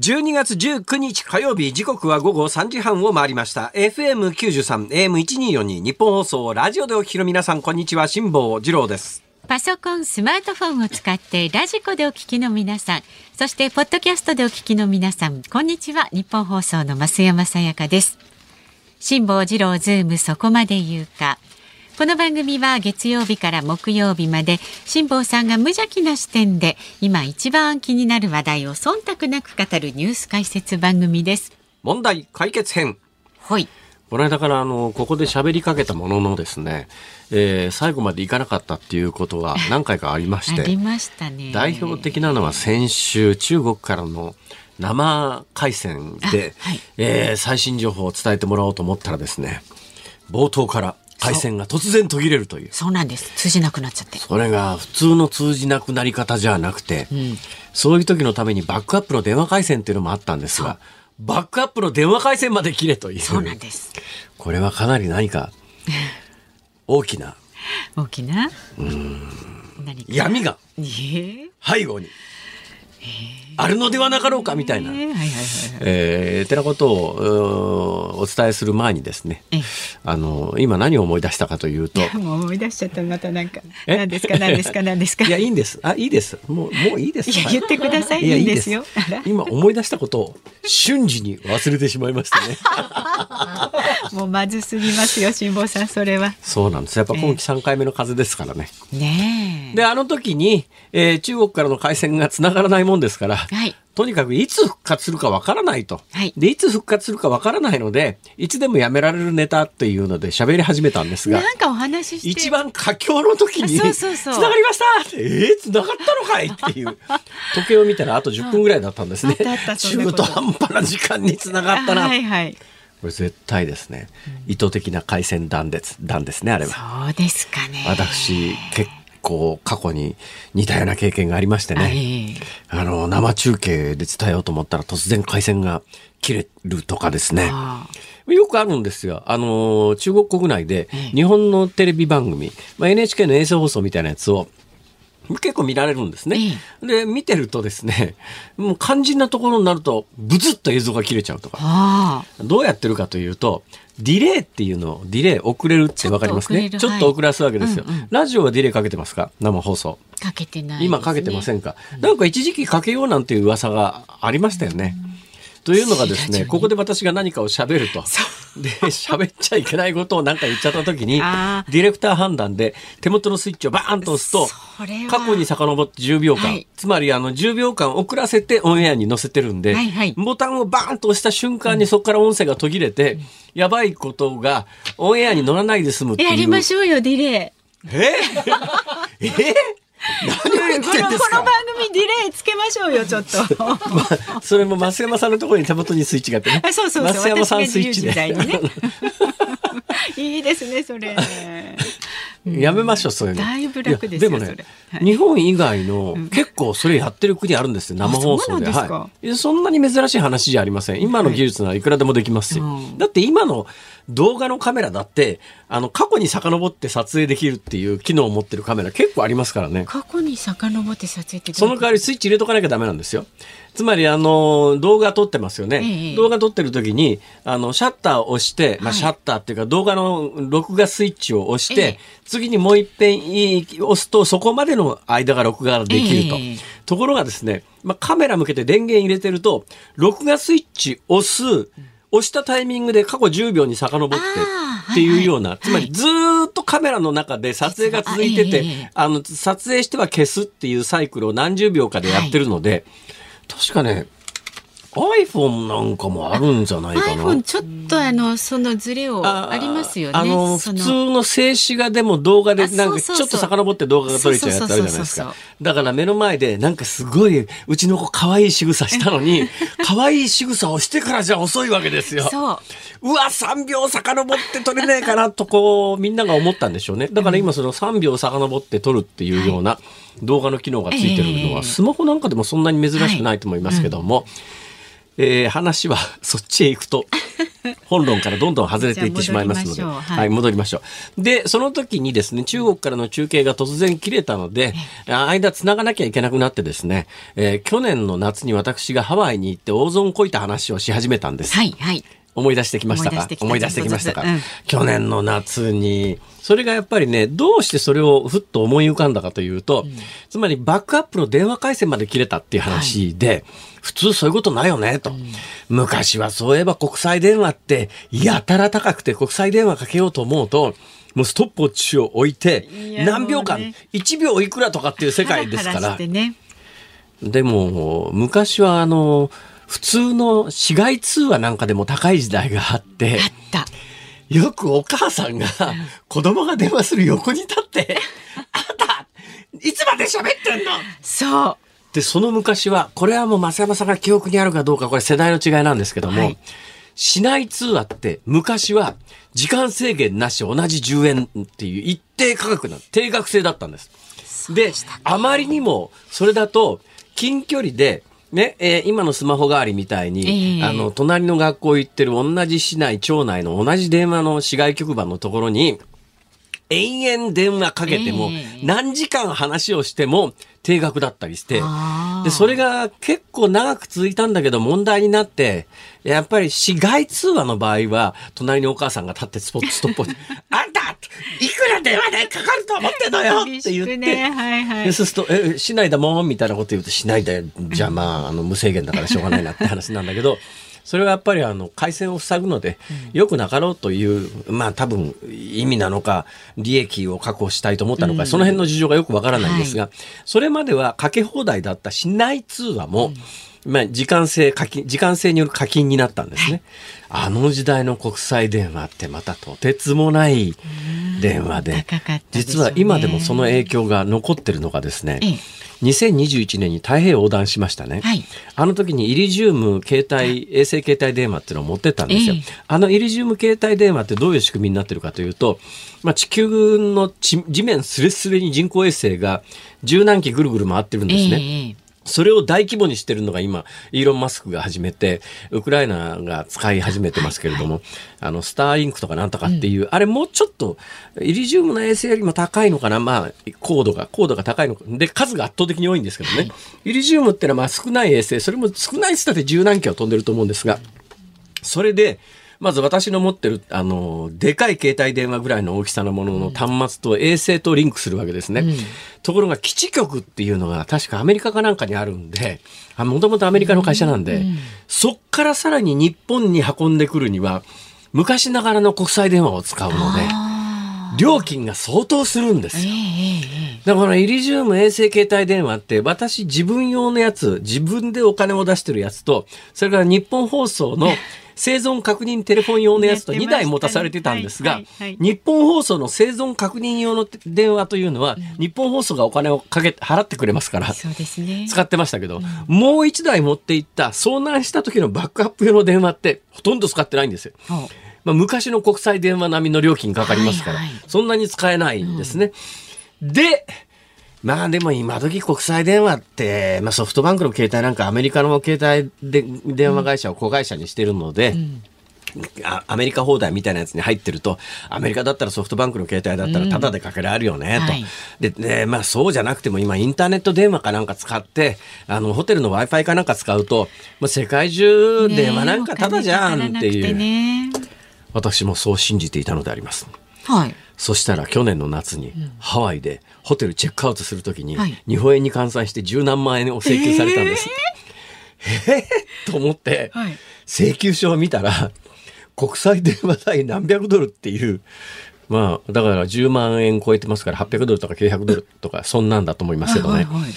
12月19日火曜日時刻は午後3時半を回りました FM93 AM1242 ニッポン放送ラジオでお聞きの皆さんこんにちは辛坊治郎ですパソコン、スマートフォンを使ってラジコでお聞きの皆さん、そしてポッドキャストでお聞きの皆さん、こんにちは。ニッポン放送の増山さやかです。辛坊治郎ズームそこまで言うか。この番組は月曜日から木曜日まで辛坊さんが無邪気な視点で今一番気になる話題を忖度なく語るニュース解説番組です。問題解決編。はい。この間からあのここで喋りかけたもののですね、えー、最後までいかなかったっていうことは何回かありましてありましたね。代表的なのは先週中国からの生回線で、はい、えー、最新情報を伝えてもらおうと思ったらですね冒頭から回線が突然途切れるという。そうなんです。通じなくなっちゃって。それが普通の通じなくなり方じゃなくて、うん、そういう時のためにバックアップの電話回線っていうのもあったんですがバックアップの電話回線まで切れという。そうなんです。これはかなり何か 大きな。大きな？うん。闇が背後に。あるのではなかろうかみたいな、えー、てなことをお伝えする前にですね、あの今何を思い出したかというと。もう思い出しちゃったまたなんか。何ですか何ですか何ですか。いやいいんです。あいいです。もうもういいです。いや言ってください。いいですよ。今思い出したことを瞬時に忘れてしまいましたね。もうまずすぎますよ辛坊さんそれは。そうなんです。やっぱ今期三回目の風ですからね。ねであの時に、えー、中国からの回線がつながらないもんですから、はい、とにかくいつ復活するかわからないと、はい、でいつ復活するかわからないのでいつでもやめられるネタっていうので喋り始めたんですがなんかお話し一番佳境の時に「つながりました!」って「えー、つながったのかい!」っていう。時計を見たらあと10分ぐらいだったんですね、中途半端な時間につながったな。はいはい。これ絶対ですね、意図的な回線断です断ですねあれは。そうですかね。私結構過去に似たような経験がありましてね、あの生中継で伝えようと思ったら突然回線が切れるとかですね。よくあるんですよ。あの、中国国内で日本のテレビ番組、まあ、NHK の衛星放送みたいなやつを結構見られるんですね。で、見てるとですね、もう肝心なところになると、ブツッと映像が切れちゃうとか。どうやってるかというと、ディレイっていうのを、ディレイ遅れるってわかりますね？ちょっと遅らすわけですよ、はいうんうん、ラジオはディレイかけてますか？生放送。かけてない、ね、今かけてませんか、なんか一時期かけようなんていう噂がありましたよね。うんというのがですね、ここで私が何かを喋ると。で、喋っちゃいけないことを何か言っちゃった時に、ディレクター判断で手元のスイッチをバーンと押すと、過去に遡って10秒間、はい、つまりあの10秒間遅らせてオンエアに載せてるんで、はいはい、ボタンをバーンと押した瞬間にそこから音声が途切れて、うん、やばいことがオンエアに乗らないで済むっていう。やりましょうよ、ディレイ。え？え？何を言ってんですか？この番組ディレイつけましょうよちょっと、まあ、それも増山さんのところに手元にスイッチがあってね。そうそう増山さんスイッチで、ね、いいですねそれやめましょうそういうの。だいぶ楽ですでもね、はい、日本以外の結構それやってる国あるんですよ生放送で。はい、そんなに珍しい話じゃありません。今の技術ならいくらでもできますし、はい、だって今の動画のカメラだってあの過去に遡って撮影できるっていう機能を持ってるカメラ結構ありますからね。過去に遡って撮影ってその代わりスイッチ入れとかなきゃダメなんですよつまりあの動画撮ってますよね、ええ、動画撮ってる時にあのシャッターを押して、まあ、シャッターっていうか動画の録画スイッチを押して、え、次にもう一遍押すとそこまでの間が録画できると、ところがですね、まあ、カメラ向けて電源入れてると録画スイッチ押す押したタイミングで過去10秒に遡ってっていうような、つまりずっとカメラの中で撮影が続いてて、あの、撮影しては消すっていうサイクルを何十秒かでやってるので、確かね、iPhone なんかもあるんじゃないかな。iPhone ちょっとあの、そのズレをありますよね。あの、普通の静止画でも動画でなんかちょっと遡って動画が撮れちゃうやつあるじゃないですか。だから目の前でなんかすごいうちの子可愛い仕草したのに、可愛い仕草をしてからじゃ遅いわけですよ。そう。うわ、3秒遡って撮れねえかなとこう、みんなが思ったんでしょうね。だから今その3秒遡って撮るっていうような動画の機能がついてるのは、スマホなんかでもそんなに珍しくないと思いますけども、えー、話はそっちへ行くと 本論からどんどん外れていってしまいますので、はい、はい、戻りましょう。で、その時にですね、中国からの中継が突然切れたので、間繋がなきゃいけなくなってですね、えー、去年の夏に私がハワイに行って大損こいた話をし始めたんです。はい、はい。思い出してきましたか？思い出してきましたか、うん、去年の夏に。それがやっぱりね、どうしてそれをふっと思い浮かんだかというと、うん、つまりバックアップの電話回線まで切れたっていう話で、はい。普通そういうことないよね、と、うん。昔はそういえば国際電話って、やたら高くて国際電話かけようと思うと、もうストップウォッチを置いて、何秒間、ね、1秒いくらとかっていう世界ですから。ね、でも、昔はあの、普通の市街通話なんかでも高い時代があって、よくお母さんが子供が電話する横に立って、あんた、いつまで喋ってんの？そう。で、その昔は、これはもう増山さんが記憶にあるかどうか、これ世代の違いなんですけども、はい、市内通話って昔は時間制限なし同じ10円っていう一定価格な定額制だったんです。で、あまりにもそれだと近距離でね、えー、今のスマホ代わりみたいに、えー、あの、隣の学校行ってる同じ市内、町内の同じ電話の市外局番のところに、延々電話かけても、何時間話をしても定額だったりして、で、それが結構長く続いたんだけど問題になって、やっぱり市外通話の場合は、隣にお母さんが立ってスポットストップ あいくら電話代かかると思ってんのよって言って、ね。はいはい、そうすると、え、市内だもんみたいなこと言うと、市内だよ。じゃあまあ、あの、無制限だからしょうがないなって話なんだけど、それはやっぱりあの回線を塞ぐので、よくなかろうという、まあ多分意味なのか、利益を確保したいと思ったのか、その辺の事情がよくわからないんですが、それまではかけ放題だった市内通話も、まあ、時間制課金、時間制による課金になったんですね。あの時代の国際電話ってまたとてつもない電話で、実は今でもその影響が残ってるのがですね、2021年に太平洋横断しましたね。はい、あの時にイリジウム携帯、衛星携帯電話っていうのを持ってったんですよ。えー、あのイリジウム携帯電話ってどういう仕組みになってるかというと、まあ、地球の地面すれすれに人工衛星が十何機ぐるぐる回ってるんですね。えーそれを大規模にしてるのが今、イーロン・マスクが始めて、ウクライナが使い始めてますけれども、はいはい、あの、スターリンクとかなんとかっていう、うん、あれもうちょっと、イリジウムの衛星よりも高いのかなまあ、高度が、高度が高いのか。で、数が圧倒的に多いんですけどね。はい、イリジウムってのはまあ少ない衛星、それも少ないっつったって十何機は飛んでると思うんですが、それで、まず私の持ってる、あの、でかい携帯電話ぐらいの大きさのものの端末と衛星とリンクするわけですね。うん、ところが基地局っていうのが確かアメリカかなんかにあるんで、もともとアメリカの会社なんで、うん、そっからさらに日本に運んでくるには、昔ながらの国際電話を使うので、料金が相当するんですよ。だからイリジウム衛星携帯電話って私自分用のやつ、自分でお金を出してるやつと、それから日本放送の生存確認テレフォン用のやつと2台持たされてたんですが、日本放送の生存確認用の電話というのは、日本放送がお金をかけ、払ってくれますから、使ってましたけど、もう1台持っていった遭難した時のバックアップ用の電話ってほとんど使ってないんですよ。まあ、昔の国際電話並みの料金かかりますから、そんなに使えないんですね。で、まあでも今時国際電話って、まあ、ソフトバンクの携帯なんかアメリカの携帯で電話会社を子会社にしてるので、うんアメリカ放題みたいなやつに入ってると、アメリカだったらソフトバンクの携帯だったらタダでかけられるよね、うん、と。はい、で、で、まあそうじゃなくても今インターネット電話かなんか使って、あの、ホテルの Wi-Fi かなんか使うと、まあ、世界中電話なんかタダじゃんっていう、ね、私もそう信じていたのであります。はい。そしたら去年の夏にハワイでホテルチェックアウトするときに、日本円に換算して十何万円を請求されたんです。えー、えー、と思って、はい、請求書を見たら、国際電話代何百ドルっていう、まあ、だから10万円超えてますから800ドルとか900ドルとか、そんなんだと思いますけどね。はいはいはい、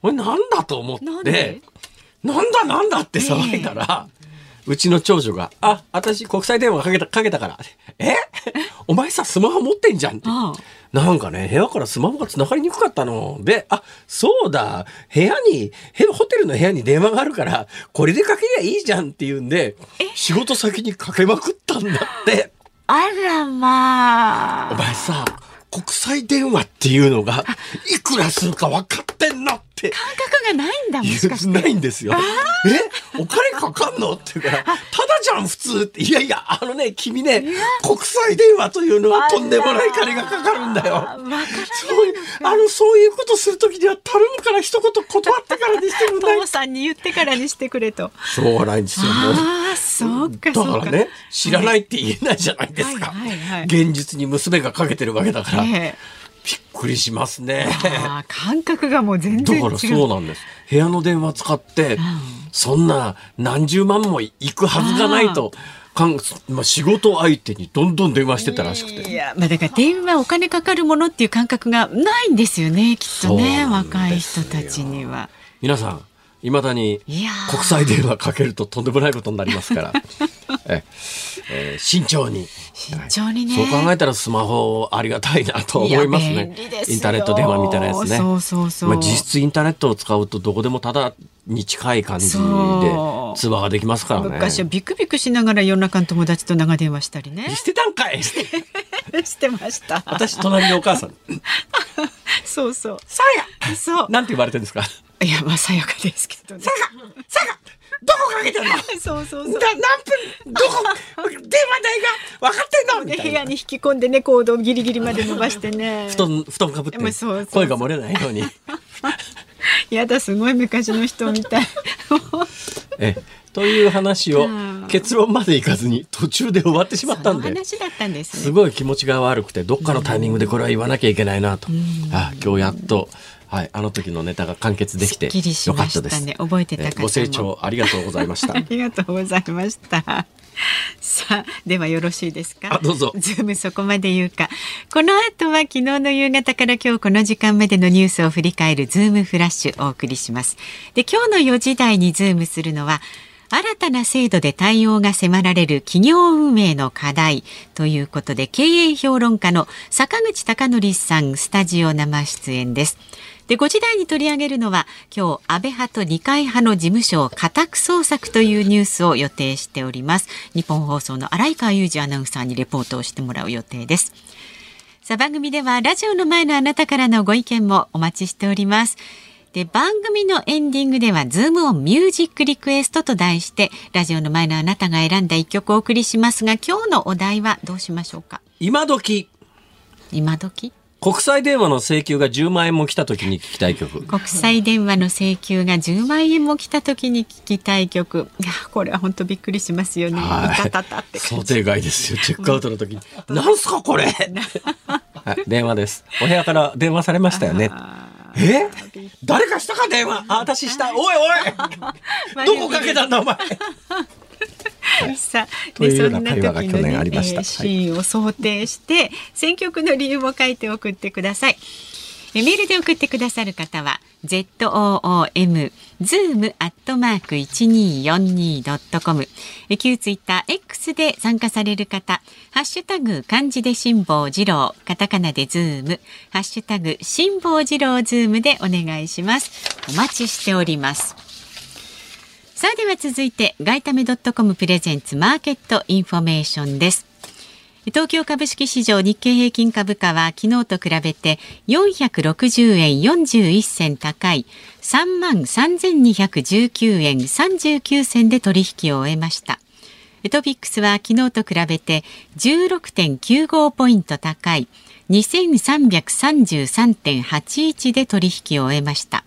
これなんだと思って、なんだなんだって騒いだら、えーうちの長女が、あ、私国際電話かけた、かけたから。え？お前さ、スマホ持ってんじゃんって。なんかね、部屋からスマホが繋がりにくかったの。で、あ、そうだ、部屋に、ホテルの部屋に電話があるから、これでかけりゃいいじゃんって言うんで、仕事先にかけまくったんだって。あらまあ。お前さ、国際電話っていうのが、いくらするか分かってんの感覚がないんだもしかして。ないんですよ。え？お金かかんの？っていうからただじゃん普通って。いやいやあのね君ね国際電話というのはとんでもない金がかかるんだよ。そういうあのそういうことする時には頼むから一言断ってからにしてくれない。父さんに言ってからにしてくれと。そうなんですよああそうかだからね知らないって言えないじゃないですか、はいはいはい、現実に娘がかけてるわけだから、えーびっくりしますね。感覚がもう全然だからそうなんです。部屋の電話使って、うん、そんな何十万もいくはずがないと。かんまあ、仕事相手にどんどん電話してたらしくて。いや、まあ、だから電話お金かかるものっていう感覚がないんですよね、きっとね、若い人たちには。皆さん、いまだに国際電話かけるととんでもないことになりますから。ええー、慎重に。慎重にね。そう考えたらスマホありがたいなと思いますね。インターネット電話みたいなやつね。そうそうそう。まあ、実質インターネットを使うとどこでもただに近い感じで通話ができますからね。昔はビクビクしながら夜中の友達と長電話したりね。してたんかい してました。私隣のお母さん。そうそう。さやそう。なんて言われてるんですか？いや、まあ、さやかですけどね。さやかさやかどこかけてんの？そうそうそう。だ何分、どこ、電話代が分かってんの？み部屋に引き込んでね、コードをギリギリまで伸ばしてね。布団、布団かぶって、声が漏れないように。やだ、すごい昔の人みたい。え、という話を結論までいかずに途中で終わってしまったんで。話だったんです、ね、すごい気持ちが悪くて、どっかのタイミングでこれは言わなきゃいけないなと。あ、今日やっと。はい、あの時のネタが完結できてよかったです。ね、覚えてたご清聴ありがとうございました。ありがとうございました。さあ、ではよろしいですか？どうぞ。ズームそこまで言うか。この後は昨日の夕方から今日この時間までのニュースを振り返るズームフラッシュお送りします。で、今日の4時台にズームするのは。新たな制度で対応が迫られる企業運営の課題ということで経営評論家の坂口孝則さんスタジオ生出演です。で5時台に取り上げるのは今日安倍派と二階派の事務所を家宅捜索というニュースを予定しております。日本放送の荒川裕二アナウンサーにレポートをしてもらう予定です。さあ番組ではラジオの前のあなたからのご意見もお待ちしております。で番組のエンディングではズームオンミュージックリクエストと題してラジオの前のあなたが選んだ一曲をお送りしますが今日のお題はどうしましょうか？今時今時。国際電話の請求が10万円も来た時に聞きたい曲。国際電話の請求が10万円も来た時に聞きたい曲。いやこれは本当びっくりしますよね、はい、たたたって。想定外ですよ。チェックアウトの時に。なんすかこれ、はい、電話です。お部屋から電話されましたよね。え？誰かしたか？電話。あ私した。おいおい。どこかけたんだお前さあでそんな時のね、えー、シーンを想定して選曲の理由も書いて送ってください。メールで送ってくださる方は z o o m zoom アットマーク一二四二ドットコム旧ツイッター X で参加される方ハッシュタグ漢字で辛坊治郎カタカナでズーム。ハッシュタグ辛坊治郎ズームでお願いします。お待ちしておりますさあでは続いて外為ドットコムプレゼンツマーケットインフォメーションです。東京株式市場日経平均株価は昨日と比べて460円41銭高い3万3219円39銭で取引を終えました。トピックスは昨日と比べて16.95ポイント高い2333.81で取引を終えました。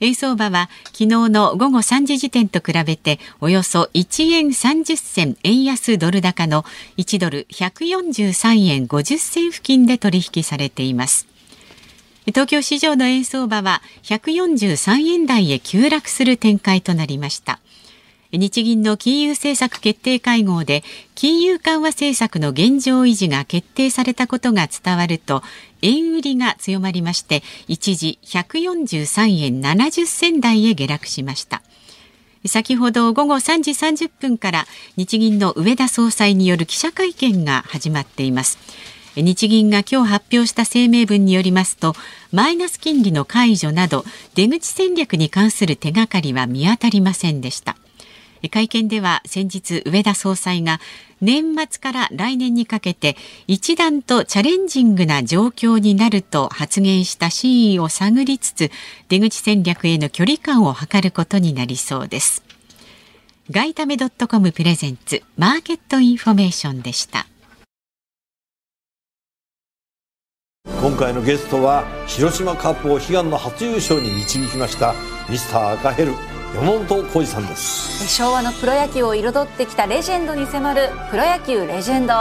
円相場は昨日の午後3時時点と比べておよそ1円30銭円安ドル高の1ドル143円50銭付近で取引されています。東京市場の円相場は143円台へ急落する展開となりました。日銀の金融政策決定会合で金融緩和政策の現状維持が決定されたことが伝わると円売りが強まりまして一時143円70銭台へ下落しました。先ほど午後3時30分から日銀の上田総裁による記者会見が始まっています。日銀が今日発表した声明文によりますとマイナス金利の解除など出口戦略に関する手がかりは見当たりませんでした。会見では先日上田総裁が年末から来年にかけて一段とチャレンジングな状況になると発言した真意を探りつつ出口戦略への距離感を図ることになりそうです。外為ドットコムプレゼンツマーケットインフォメーションでした。今回のゲストは広島カープを悲願の初優勝に導きましたミスター赤ヘル。山本浩二さんです。昭和のプロ野球を彩ってきたレジェンドに迫る「プロ野球レジェンド」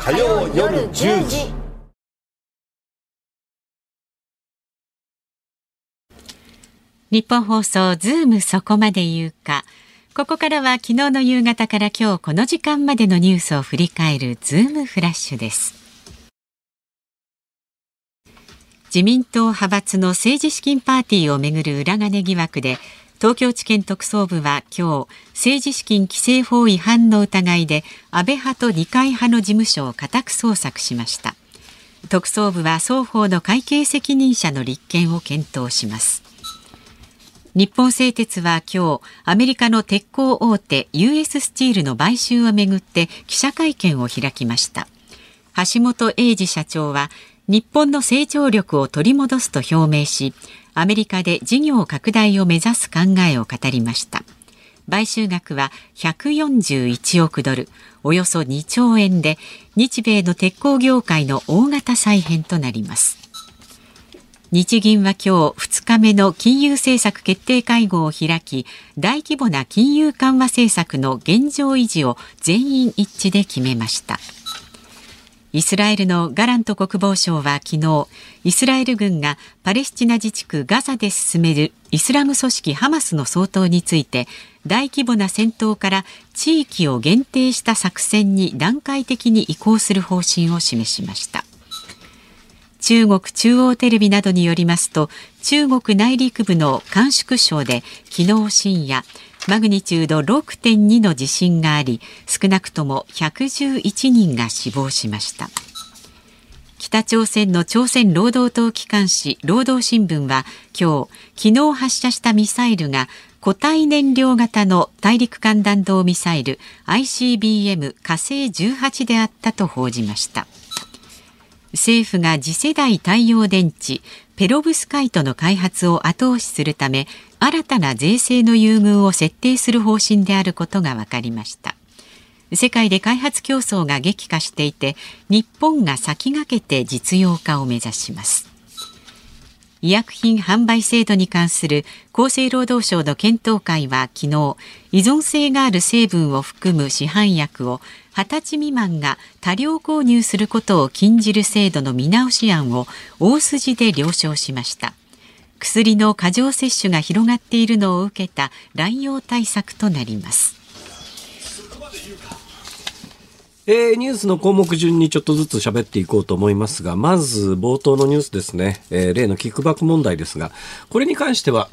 火曜夜10時。ニッポン放送ズームそこまで言うか。ここからは昨日の夕方から今日この時間までのニュースを振り返るズームフラッシュです。自民党派閥の政治資金パーティーをめぐる裏金疑惑で東京地検特捜部は今日政治資金規正法違反の疑いで安倍派と二階派の事務所を家宅捜索しました。特捜部は双方の会計責任者の立件を検討します。日本製鉄は今日アメリカの鉄鋼大手 US スチールの買収をめぐって記者会見を開きました。橋本英二社長は日本の成長力を取り戻すと表明しアメリカで事業拡大を目指す考えを語りました。買収額は141億ドル。およそ2兆円で日米の鉄鋼業界の大型再編となります。日銀は今日2日目の金融政策決定会合を開き大規模な金融緩和政策の現状維持を全員一致で決めました。イスラエルのガラント国防相は昨日イスラエル軍がパレスチナ自治区ガザで進めるイスラム組織ハマスの総統について大規模な戦闘から地域を限定した作戦に段階的に移行する方針を示しました。中国中央テレビなどによりますと中国内陸部の甘粛省で昨日深夜マグニチュード6.2の地震があり少なくとも111人が死亡しました。北朝鮮の朝鮮労働党機関紙労働新聞は今日昨日発射したミサイルが固体燃料型の大陸間弾道ミサイル ICBM 火星18であったと報じました。政府が次世代太陽電池ペロブスカイトの開発を後押しするため新たな税制の優遇を設定する方針であることが分かりました。世界で開発競争が激化していて日本が先駆けて実用化を目指します。医薬品販売制度に関する厚生労働省の検討会は昨日依存性がある成分を含む市販薬を20歳未満が多量購入することを禁じる制度の見直し案を大筋で了承しました。薬の過剰摂取が広がっているのを受けた乱用対策となります。えー、ニュースの項目順にちょっとずつ喋っていこうと思いますが、まず冒頭のニュースですね、えー、例のキックバック問題ですが、これに関しては、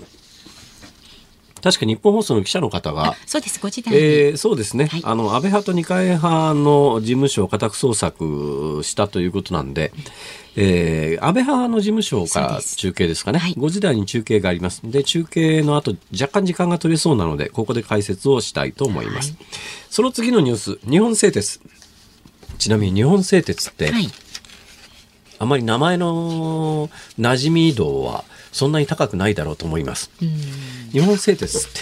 確か日本放送の記者の方が、そうです、ご時代えー、そうですね、はい、あの安倍派と二階派の事務所を家宅捜索したということなんで、えー、安倍派の事務所から中継ですかね、はい、5時台に中継があります。で中継の後若干時間が取れそうなのでここで解説をしたいと思います、はい、その次のニュース日本製鉄。ちなみに日本製鉄って、はい、あまり名前の馴染み度はそんなに高くないだろうと思います。日本製鉄って、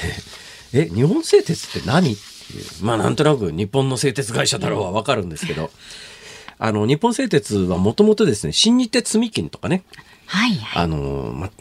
え、日本製鉄って何っていう。まあなんとなく日本の製鉄会社だろうはわかるんですけど、あの、日本製鉄はもともとですね、新日鉄積金とかね、はいはい、あの、ま、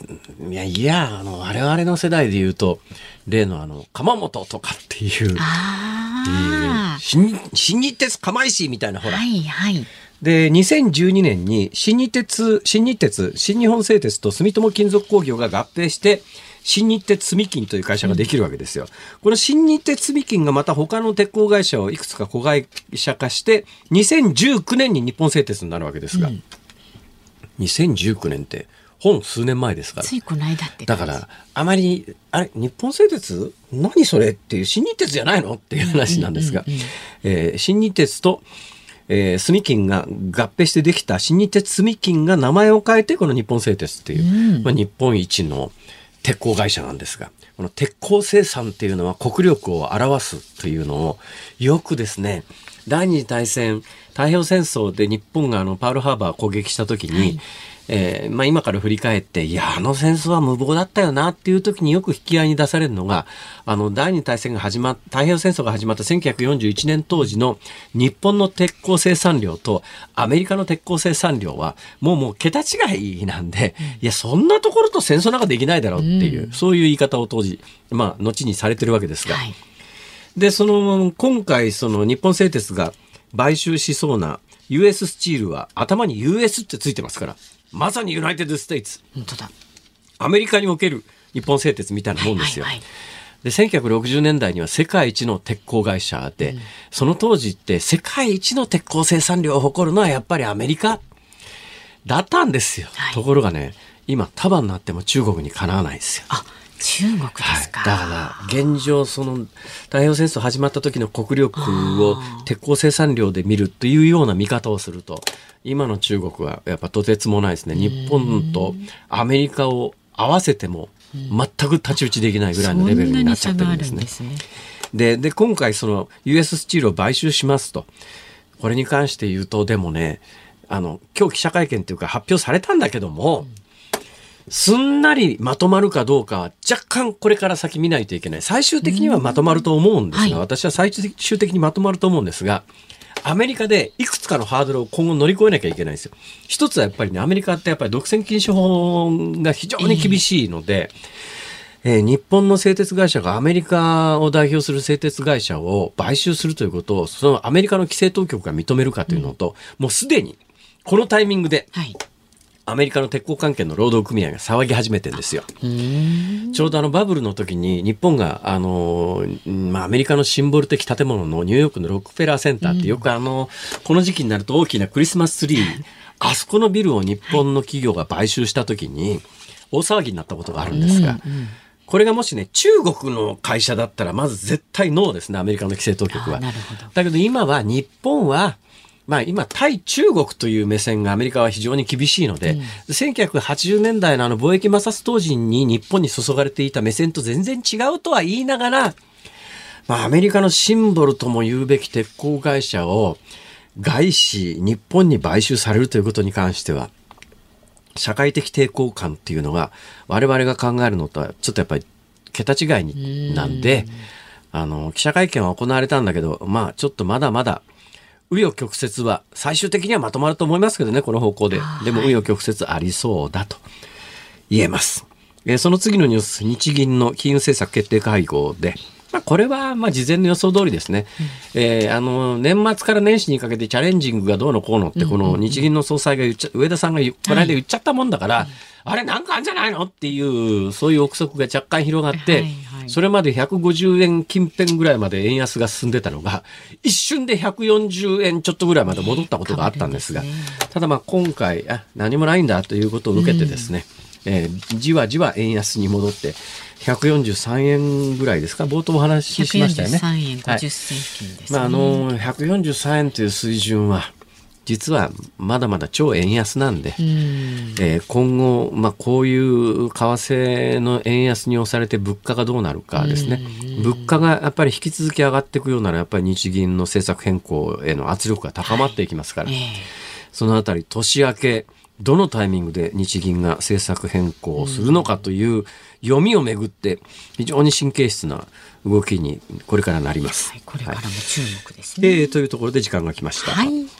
いや、いや、あの、我々の世代で言うと、例のあの、鎌本とかっていう、あ新新日鉄釜石みたいな、ほら。はいはい。で、2012年に新日鉄、新日鉄、新日本製鉄と住友金属工業が合併して、新日鉄住金という会社ができるわけですよ。この新日鉄住金がまた他の鉄鋼会社をいくつか子会社化して、2019年に日本製鉄になるわけですが、うん、2019年って本数年前ですから。ついこの間って。だから、あまり、あれ、日本製鉄？何それっていう、新日鉄じゃないの？っていう話なんですが、え新日鉄と、えー、住金が合併してできた新日鉄住金が名前を変えてこの日本製鉄っていう、うん、まあ、日本一の鉄鋼会社なんですが、この鉄鋼生産っていうのは国力を表すというのをよくですね、第二次大戦、太平洋戦争で日本があのパールハーバー攻撃した時に、はい、えー、まあ、今から振り返って、いや、あの戦争は無謀だったよなっていう時によく引き合いに出されるのが、あの、第二次大戦が始まっ、太平洋戦争が始まった1941年当時の日本の鉄鋼生産量とアメリカの鉄鋼生産量は、もうもう桁違いなんで、いや、そんなところと戦争なんかできないだろうっていう、うん、そういう言い方を当時、まあ、後にされてるわけですが。はい、で、その、今回、その日本製鉄が買収しそうな US スチールは頭に US ってついてますから。まさに United States。本当だ。アメリカにおける日本製鉄みたいなもんですよ。はいはいはいで1960年代には世界一の鉄鋼会社で、うん、その当時って世界一の鉄鋼生産量を誇るのはやっぱりアメリカだったんですよ。はい、ところがね、今束になっても中国にかなわないですよ。あ中国ですか、はい、だから現状その太平洋戦争始まった時の国力を鉄鋼生産量で見るというような見方をすると今の中国はやっぱとてつもないですね。日本とアメリカを合わせても全く太刀打ちできないぐらいのレベルになっちゃってるんですね。でで今回その US スチールを買収しますと。これに関して言うとでもねあの今日記者会見っていうか発表されたんだけども、うんすんなりまとまるかどうかは若干これから先見ないといけない。最終的にはまとまると思うんですが、はい、私は最終的にまとまると思うんですが、アメリカでいくつかのハードルを今後乗り越えなきゃいけないんですよ。一つはやっぱりね、アメリカってやっぱり独占禁止法が非常に厳しいので、えー、えー、日本の製鉄会社がアメリカを代表する製鉄会社を買収するということを、そのアメリカの規制当局が認めるかというのと、うん、もうすでにこのタイミングで、はいアメリカの鉄鋼関係の労働組合が騒ぎ始めてんですよ。ちょうどあのバブルの時に日本があの、まあ、アメリカのシンボル的建物のニューヨークのロックフェラーセンターってよくあの、この時期になると大きなクリスマスツリー、あそこのビルを日本の企業が買収した時に大騒ぎになったことがあるんですが、これがもしね、中国の会社だったらまず絶対ノーですね、アメリカの規制当局は。だけど今は日本はまあ、今、対中国という目線がアメリカは非常に厳しいので、うん、1980年代のあの貿易摩擦当時に日本に注がれていた目線と全然違うとは言いながら、まあ、アメリカのシンボルとも言うべき鉄鋼会社を外資、日本に買収されるということに関しては、社会的抵抗感っていうのが我々が考えるのとはちょっとやっぱり桁違いになんで、あの、記者会見は行われたんだけど、まあちょっとまだまだ紆余曲折は最終的にはまとまると思いますけどね、この方向で。でも紆余曲折ありそうだと言えます。えー、その次のニュース、日銀の金融政策決定会合で、まあ、これはまあ事前の予想通りですね、うん、えー、あの年末から年始にかけてチャレンジングがどうのこうのって、この日銀の総裁が言っちゃ、上田さんがこの間言っちゃったもんだから、はい、あれなんかあるんじゃないのっていう、そういう憶測が若干広がって、はいはい、それまで150円近辺ぐらいまで円安が進んでたのが、一瞬で140円ちょっとぐらいまで戻ったことがあったんですが、ただまあ今回、あ、何もないんだということを受けてですね、うん、えー、じわじわ円安に戻って、143円ぐらいですか冒頭お話ししましたよね。143円50銭付近です、ね、まあ、あの、143円という水準は、実はまだまだ超円安なんで、えー、今後、まあ、こういう為替の円安に押されて物価がどうなるかですね、物価がやっぱり引き続き上がっていくようならやっぱり日銀の政策変更への圧力が高まっていきますから、はい、そのあたり年明けどのタイミングで日銀が政策変更をするのかという読みをめぐって非常に神経質な動きにこれからなります。はい、これからも注目ですね、はい、えー、というところで時間が来ました。はい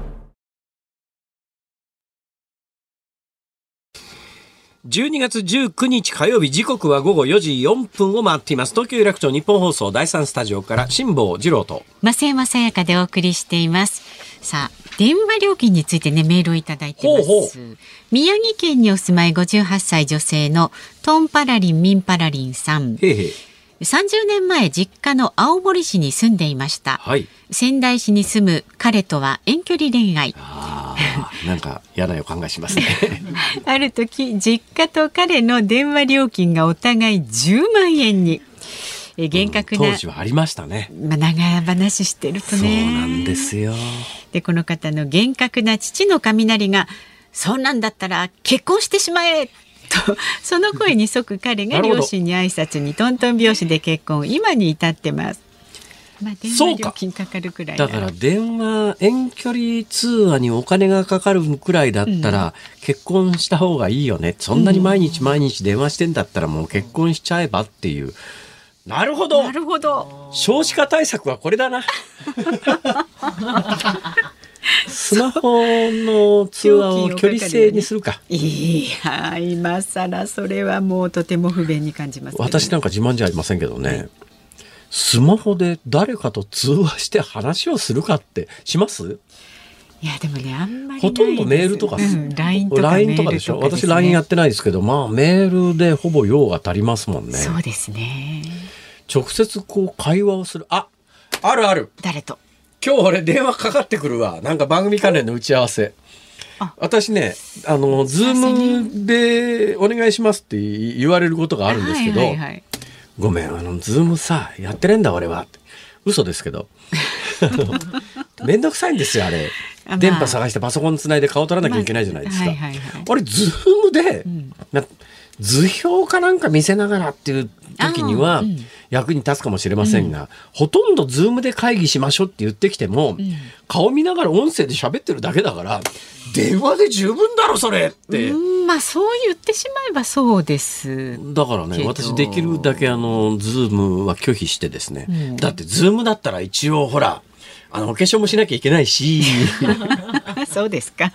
12月19日火曜日時刻は午後4時4分を回っています。東京有楽町日本放送第3スタジオから辛坊治郎と。増山さやかでお送りしています。さあ電話料金についてねメールをいただいてます。ほうほ宮城県にお住まい58歳女性のトンパラリンミンパラリンさん。へいへい30年前実家の青森市に住んでいました、はい。仙台市に住む彼とは遠距離恋愛。あーなんか嫌な予感がしますね。ある時実家と彼の電話料金がお互い10万円に。え厳格な、当時はありましたね。まあ、長話してるとそうねなんですよ。でこの方の厳格な父の雷が「そんなんだったら結婚してしまえ!」とその声に即彼が両親に挨拶にトントン拍子で結婚。今に至ってます。まあ、電話そうか。料金かかるくらいだ。から電話遠距離通話にお金がかかるくらいだったら、結婚した方がいいよね。そんなに毎日毎日電話してんだったらもう結婚しちゃえばっていう。なるほどなるほど。少子化対策はこれだな スマホの通話を距離制にするか。いや今更それはもうとても不便に感じますね、私なんか自慢じゃありませんけどね、スマホで誰かと通話して話をするかってします？いやでもねあんまりほとんどメールとか、うん、LINE とか LINE とかでしょ？私 LINE やってないですけどまあメールでほぼ用が足りますもんね。そうですね。直接こう会話をする。ああるある。誰と？今日俺電話かかってくるわ。なんか番組関連の打ち合わせ。あ。私ねあのズームでお願いしますって言われることがあるんですけど、はいはいはい。ごめんあのズームさやってねえんだ俺は嘘ですけど。めんどくさいんですよあれ、あまあ。電波探してパソコンつないで顔取らなきゃいけないじゃないですか、まあはいはいはい。あれズームで、な図表かなんか見せながらっていう時にはうん役に立つかもしれませんが、ほとんどズームで会議しましょうって言ってきても、顔見ながら音声で喋ってるだけだから電話で十分だろそれって。うんまあそう言ってしまえばそうです。だからね私できるだけあのズームは拒否してですね、うんだってズームだったら一応ほらあのお化粧もしなきゃいけないし。そうですか。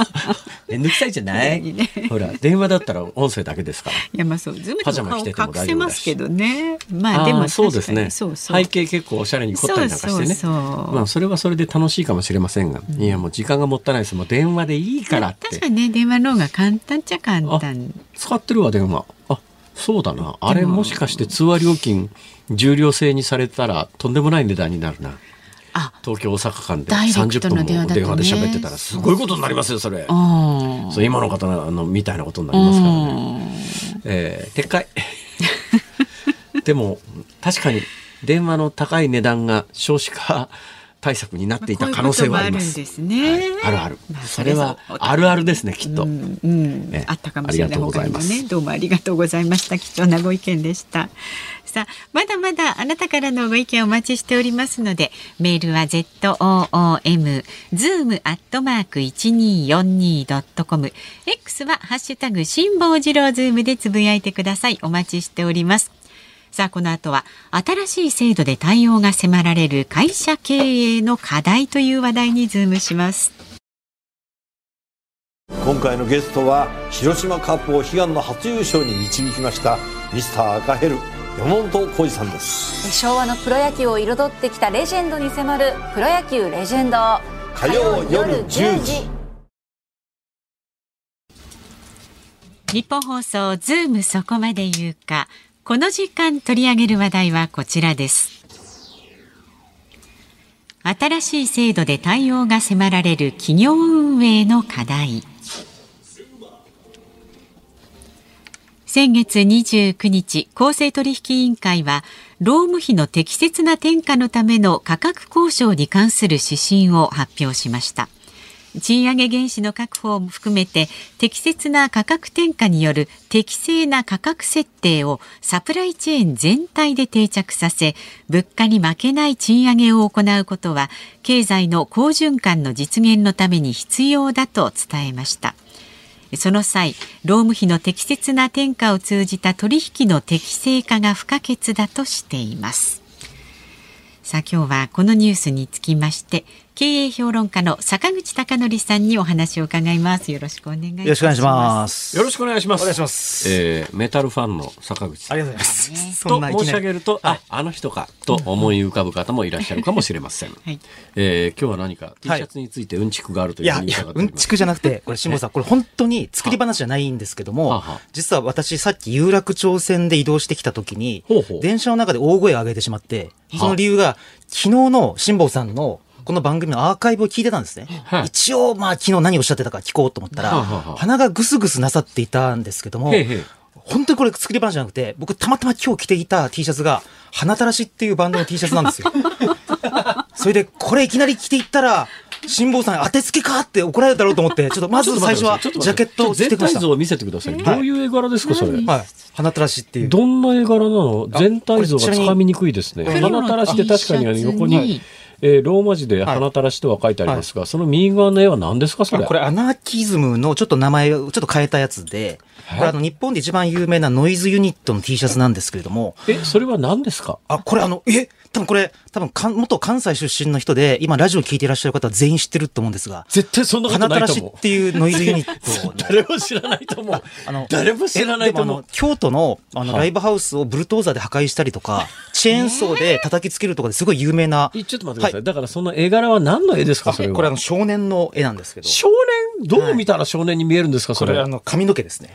めんどくさいじゃない？ね。ほら電話だったら音声だけですから。いやまあそうズームパジャマと着てても顔隠せますけどね。まあでもそうですね。背景結構おしゃれに凝ったりなんかしてね。そうそうそう。まあそれはそれで楽しいかもしれませんが、いやもう時間がもったいないです。もう電話でいいからって。確かにね電話の方が簡単っちゃ簡単。使ってるわ電話。あそうだな。あれもしかして通話料金重量制にされたらとんでもない値段になるな。あ、東京大阪間でダイレク30ト分もの電話で喋ってたらすごいことになりますよそれ。あそう今の方のみたいなことになりますからね、えー撤回。でも確かに電話の高い値段が少子化対策になっていた可能性はあります。ある。あるある。まあそれはあるあるですねきっと、うん、うん。ええあったかもしれない他にもねどうもありがとうございました。貴重なご意見でした。さあまだまだあなたからのご意見お待ちしておりますのでメールは z o o m zoom アットマーク一二四二ドットコム。X はハッシュタグ辛坊治郎ズームでつぶやいてください。お待ちしておりますさあこの後は新しい制度で対応が迫られる会社経営の課題という話題にズームします。今回のゲストは広島カープを悲願の初優勝に導きましたミスター赤ヘル山本浩二さんです。昭和のプロ野球を彩ってきたレジェンドに迫る「プロ野球レジェンド」火曜夜10時。日本放送ズームそこまで言うかこの時間取り上げる話題はこちらです。新しい制度で対応が迫られる企業運営の課題。先月29日公正取引委員会は労務費の適切な転嫁のための価格交渉に関する指針を発表しました。賃上げ原資の確保を含めて適切な価格転嫁による適正な価格設定をサプライチェーン全体で定着させ物価に負けない賃上げを行うことは経済の好循環の実現のために必要だと伝えました。その際労務費の適切な転嫁を通じた取引の適正化が不可欠だとしています。さあ今日はこのニュースにつきまして経営評論家の坂口孝則さんにお話を伺います。よろしくお願いします。よろしくお願いします。よろしくお願いします。お願いしますえーメタルファンの坂口さん。ありがとうございます。そと申し上げると、あ、あの人か、と思い浮かぶ方もいらっしゃるかもしれません。はいえー今日は何か T シはいャツについてうんちくがあるといや、いうふうにいや伺っ、ております。うんちくじゃなくて、これ、辛坊さん、これ本当に作り話じゃないんですけどもはは、実は私、さっき有楽町線で移動してきた時にほうほう、電車の中で大声を上げてしまって、その理由が、昨日の辛坊さんの、この番組のアーカイブを聞いてたんですね。はい一応、まあ、昨日何をおっしゃってたか聞こうと思ったら鼻がぐすぐすなさっていたんですけどもへいへい、本当にこれ作り話じゃなくて、僕たまたま今日着ていた T シャツが、花たらしっていうバンドの T シャツなんですよ。それで、これいきなり着ていったら、辛坊さん当てつけかって怒られるだろうと思って、ちょっとまず最初はジャケットを着てきました。全体像を見せてください。どういう絵柄ですか、それ？はい。花たらしっていう。どんな絵柄なの？全体像がつかみにくいですね。花たらしって確かに横に、えーローマ字で花たらしとは書いてありますが、その右側の絵は何ですか、それ？これアナーキズムのちょっと名前をちょっと変えたやつで、これあの日本で一番有名なノイズユニットの T シャツなんですけれども、え、それは何ですか？あ、これあの、え？多分これ、多分かん元関西出身の人で、今ラジオ聞いていらっしゃる方は全員知ってると思うんですが、絶対そんなこと花たらないと思う。しっていうノイズユニットの誰も知らないと思う。あの誰も知らないと思うえでもあの。京都のあのはいライブハウスをブルトーザーで破壊したりとか、チェーンソーで叩きつけるとかですごい有名な、えちょっと待ってください。だからその絵柄は何の絵ですか、それは？これあの少年の絵なんですけど、少年？どう見たら少年に見えるんですか、それ？これあの髪の毛ですね。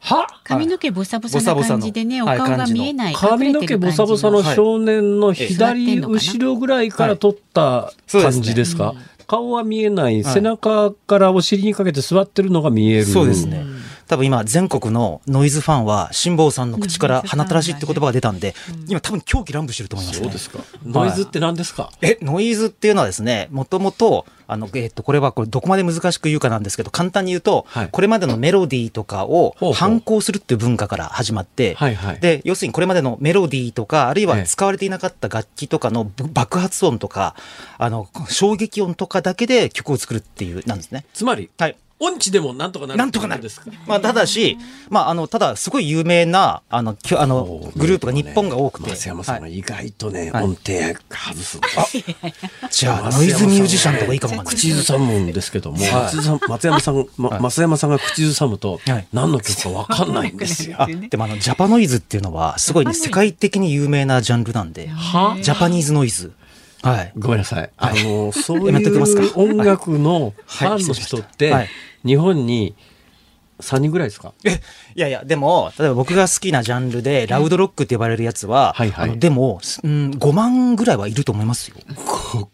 は？髪の毛ボサボサな感じでね、おボサボサの顔が見えない。髪の毛ボサボサのはい少年の左後ろぐらい。から撮ったそうですね感じですか？顔は見えない、背中からお尻にかけて座ってるのが見える。そうですね。多分今、全国のノイズファンは、辛坊さんの口から花たらしって言葉が出たんで、今多分狂気乱舞してると思いますね。そうですか。ノイズって何ですか、え、ノイズっていうのはですね、もともと、あの、えっと、これはこれどこまで難しく言うかなんですけど、簡単に言うと、はいこれまでのメロディーとかを反抗するっていう文化から始まって、はいはいで、要するにこれまでのメロディーとか、あるいええは使われていなかった楽器とかのぶ爆発音とか、あの、衝撃音とかだけで曲を作るっていう、なんですね。つまり、はい。音痴でもなんとかなるなんとかなるですか？まあ、ただし、まあ、あの、ただ、すごい有名な、あの、きょあの、グループが日本が多くて。松山さんがはい意外とね、はい音程外す。じゃあ、ノイズミュージシャンとかいいかも。口ずさむんですけども、松ずさ松山さん、ま、増山さんが口ずさむとはい、何の曲かわかんないんですよ。あ、でもあの、ジャパノイズっていうのは、すごいね、世界的に有名なジャンルなんで、はジャパニーズノイズ。はい。ごめんなさい。あの、そうやめときますか？いう音楽のフはいァンの人っはてい、日本に3人ぐらいですか？え、いやいや、でも、例えば僕が好きなジャンルで、ラウドロックって呼ばれるやつは、はいはいあのでも、うん、5万ぐらいはいると思いますよ。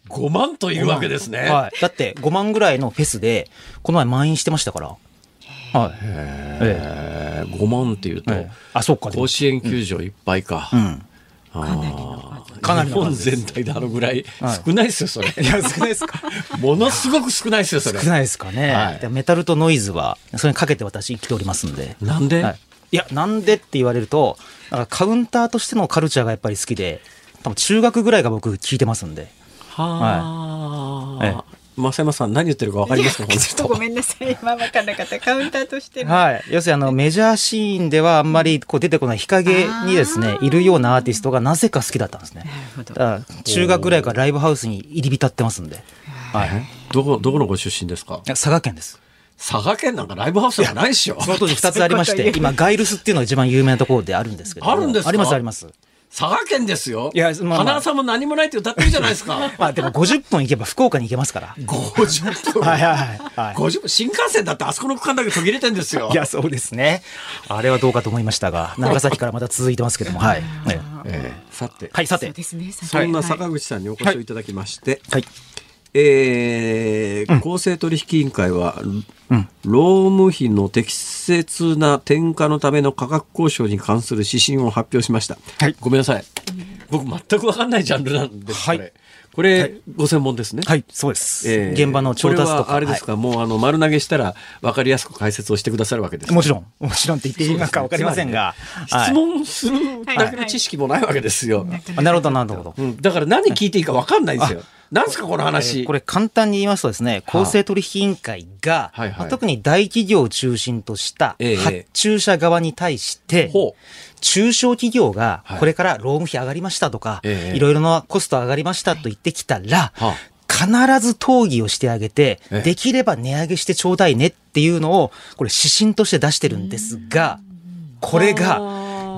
5万といるわけですね。はい。だって、5万ぐらいのフェスで、この前満員してましたから。はい。ええー、5万っていうと、ええあ、そっか。甲子園球場いっぱいか。うん。あーかなりの日本数です全体であのぐらいはい少ないですよ、それ。いや、少ないですか？ものすごく少ないですよ、それ。少ないですかね。はいでメタルとノイズは、それにかけて私生きておりますんで。なんで、はい、いや、なんでって言われると、なんかカウンターとしてのカルチャーがやっぱり好きで、多分中学ぐらいが僕聞いてますんで。はあ、え増山さん何言ってるかわかりますか、この人。ごめんなさい。今分からなかった。カウンターとしての。はい。要するにあの、メジャーシーンではあんまりこう出てこない日陰にですね、いるようなアーティストがなぜか好きだったんですね。ほどだから中学ぐらいからライブハウスに入り浸ってますんで。はい。どこ、どこのご出身ですか？佐賀県です。佐賀県なんかライブハウスじゃないでしょ。その当時2つありまして、今、ガイルスっていうのが一番有名なところであるんですけども。あるんですか？ありますあります。佐賀県ですよ。いやまあまあ花輪さんも何もないって歌ってるじゃないですか。まあでも50分行けば福岡に行けますから。50分。はいはいはい。50分。新幹線だってあそこの区間だけ途切れてんですよ。いや、そうですね。あれはどうかと思いましたが、長崎からまた続いてますけども、はい。ええええさて、はい、さてそう。ですね。そんな坂口さんにお越しをいただきまして、はい。えー公正取引委員会は、労務費の適切な転嫁のための価格交渉に関する指針を発表しました。はいごめんなさい。僕全く分かんないジャンルなんです、はいこれ。これ、ご専門ですね。はい、そうです。えー現場の調達とか。はあれですか、もうあの丸投げしたら分かりやすく解説をしてくださるわけですもちろん、もちろんって言っていいのかわかりませんが。質問するだけの知識もないわけですよ。あなるほど、なるほど。うん、だから何聞いていいか分かんないんですよ。なんすかこの話？これ簡単に言いますとですね、公正取引委員会が、はいはい。まあ特に大企業を中心としたええ発注者側に対して、ほう。中小企業がはい。これから労務費上がりましたとか、ええいろいろなコスト上がりましたと言ってきたら、はあ。必ず討議をしてあげて、ええ。できれば値上げしてちょうだいねっていうのを、これ指針として出してるんですが、これが、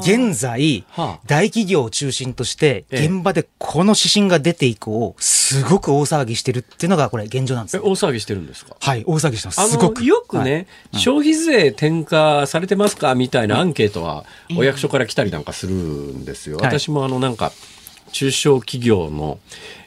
現在はあ、大企業を中心として、ええ。現場でこの指針が出て以降、すごく大騒ぎしてるっていうのが、これ現状なんですえ、ね。大騒ぎしてるんですか？はい、大騒ぎしてます。あすごく。のよくはい。ね、消費税転嫁されてますかみたいなアンケートはお役所から来たりなんかするんですよ。はい。私もあのなんか中小企業の、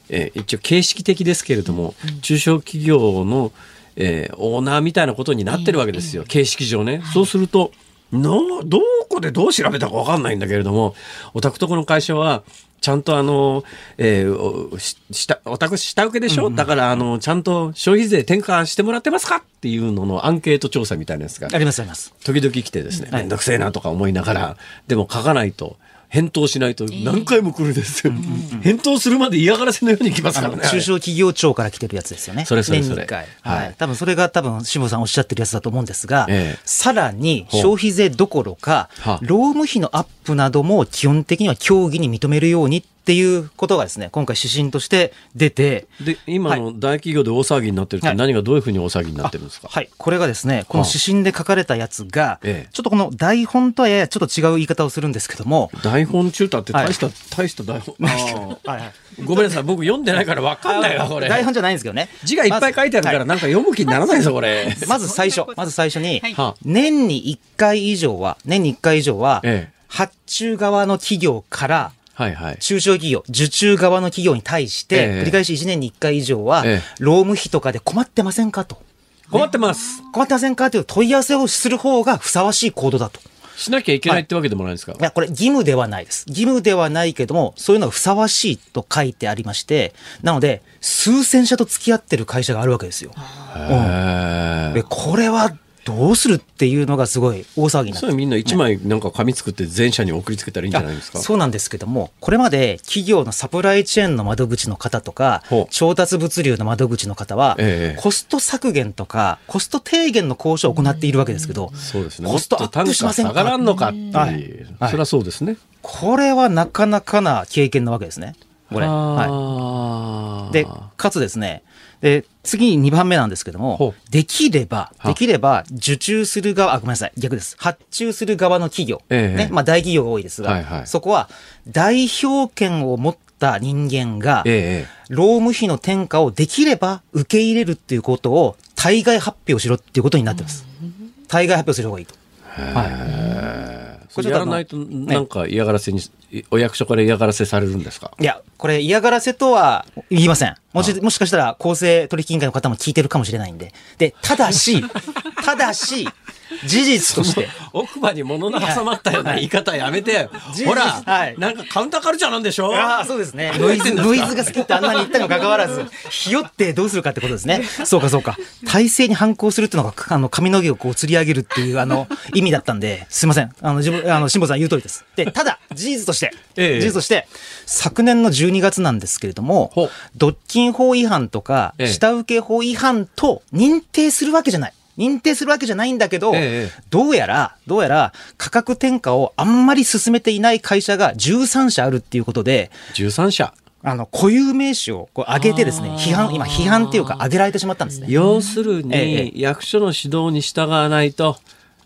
えー一応形式的ですけれども、中小企業の、えーオーナーみたいなことになってるわけですよ、形式上ね。そうするとのどこでどう調べたかわかんないんだけれどもお宅とこの会社はちゃんとあの、えーおし下、お宅下請けでしょ、だからあの、ちゃんと消費税転嫁してもらってますかっていうののアンケート調査みたいなやつがありますあります。時々来てですね、はい。めんどくせえなとか思いながら、でも書かないと、返答しないと何回も来るですよ。返答するまで嫌がらせのように来ますからね。中小企業庁から来てるやつですよね。それそれそれ年に一回。はいはい。多分それが多分、辛坊さんおっしゃってるやつだと思うんですが、ええさらに消費税どころかはあ、労務費のアップなども基本的には協議に認めるようにっていうことがですね、今回指針として出て、で、今の大企業で大騒ぎになってるってはい。何がどういうふうに大騒ぎになってるんですか、はい。これがですね、この指針で書かれたやつが、ええ。ちょっとこの台本とはややちょっと違う言い方をするんですけども、台本中途って大した、大した台本。あ ーはいはい。ごめんなさい、僕読んでないから分かんないわ、これ。台本じゃないんですけどね。字がいっぱい書いてあるから、まずなんか読む気にならないぞ、これ。まず最初、まず最初に、年に1回以上は、年に1回以上は、ええ。発注側の企業から、はいはい。中小企業、受注側の企業に対して、ええ繰り返し1年に1回以上は、ええ労務費とかで困ってませんかと。困ってます。困ってませんかという問い合わせをする方がふさわしい行動だと。しなきゃいけないってわけでもないんですか、いや、これ義務ではないです。義務ではないけども、そういうのがふさわしいと書いてありまして、なので、数千社と付き合ってる会社があるわけですよ。へーで、これはどうするっていうのがすごい大騒ぎになってみんな一枚なんか紙作って全社に送りつけたらいいんじゃないですか？あそうなんですけども、これまで企業のサプライチェーンの窓口の方とか調達物流の窓口の方はええ、コスト削減とか、コスト低減の交渉を行っているわけですけど、そうですね。コストアップしませんか？下がらんのかっていう。はいはいそれはそうですね。これはなかなかな経験なわけですね。これ。はい。で、かつですね、で、次に2番目なんですけどほも、できれば、はできれば、受注する側、あ、ごめんなさい、逆です。発注する側の企業、ええね、まあ大企業が多いですが、はいはいそこは代表権を持った人間が、ええ。労務費の転嫁をできれば受け入れるっていうことを対外発表しろっていうことになってます。対外発表する方がいいと。はい。それやらないと、なんか嫌がらせに、お役所から嫌がらせされるんですか？いや、これ嫌がらせとは言いません。もし、もしかしたら公正取引委員会の方も聞いてるかもしれないんで。で、ただし、ただし、事実として、奥歯に物の挟まったような言い方やめてほら、はいなんかカウンターカルチャーなんでしょ？ああ、そうですね。ノイズ、ノイズが好きってあんなに言ったにもかかわらず、ひよってどうするかってことですね。そうか、そうか。体制に反抗するっていうのが、あの、髪の毛をこう、吊り上げるっていう、あの、意味だったんで、すいません。あの、自分、あの、辛坊さん言う通りです。で、ただ、事実として、ええ事実として、昨年の12月なんですけれどもほう、独禁法違反とか、ええ下請け法違反と認定するわけじゃない。認定するわけじゃないんだけど、ええどうやら、どうやら価格転嫁をあんまり進めていない会社が13社あるっていうことで、13社。あの、固有名詞をこう上げてですね、批判、今批判っていうか上げられてしまったんですね。要するに、ええ役所の指導に従わないと、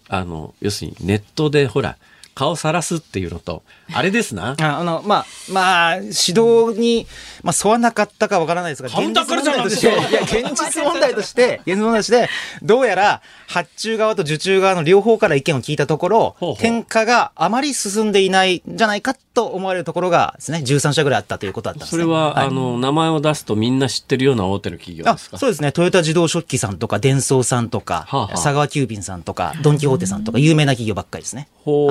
あの、要するにネットでほら、顔さらすっていうのと、あれですな。ああの、まあ、まあ、指導に、まあ、沿わなかったかわからないですが、カウンターカルチャーなんとして、ですよいや、現実問題として、現実問題として、どうやら、発注側と受注側の両方から意見を聞いたところ、ほうほう転嫁があまり進んでいないんじゃないかと思われるところがですね、13社ぐらいあったということだったんです、ね。それは、はいあの、名前を出すとみんな知ってるような大手の企業あですか？そうですね。トヨタ自動食器さんとか、デンソーさんとか、はあはあ佐川急便さんとか、ドン・キホーテさんとか、有名な企業ばっかりですね。ほう、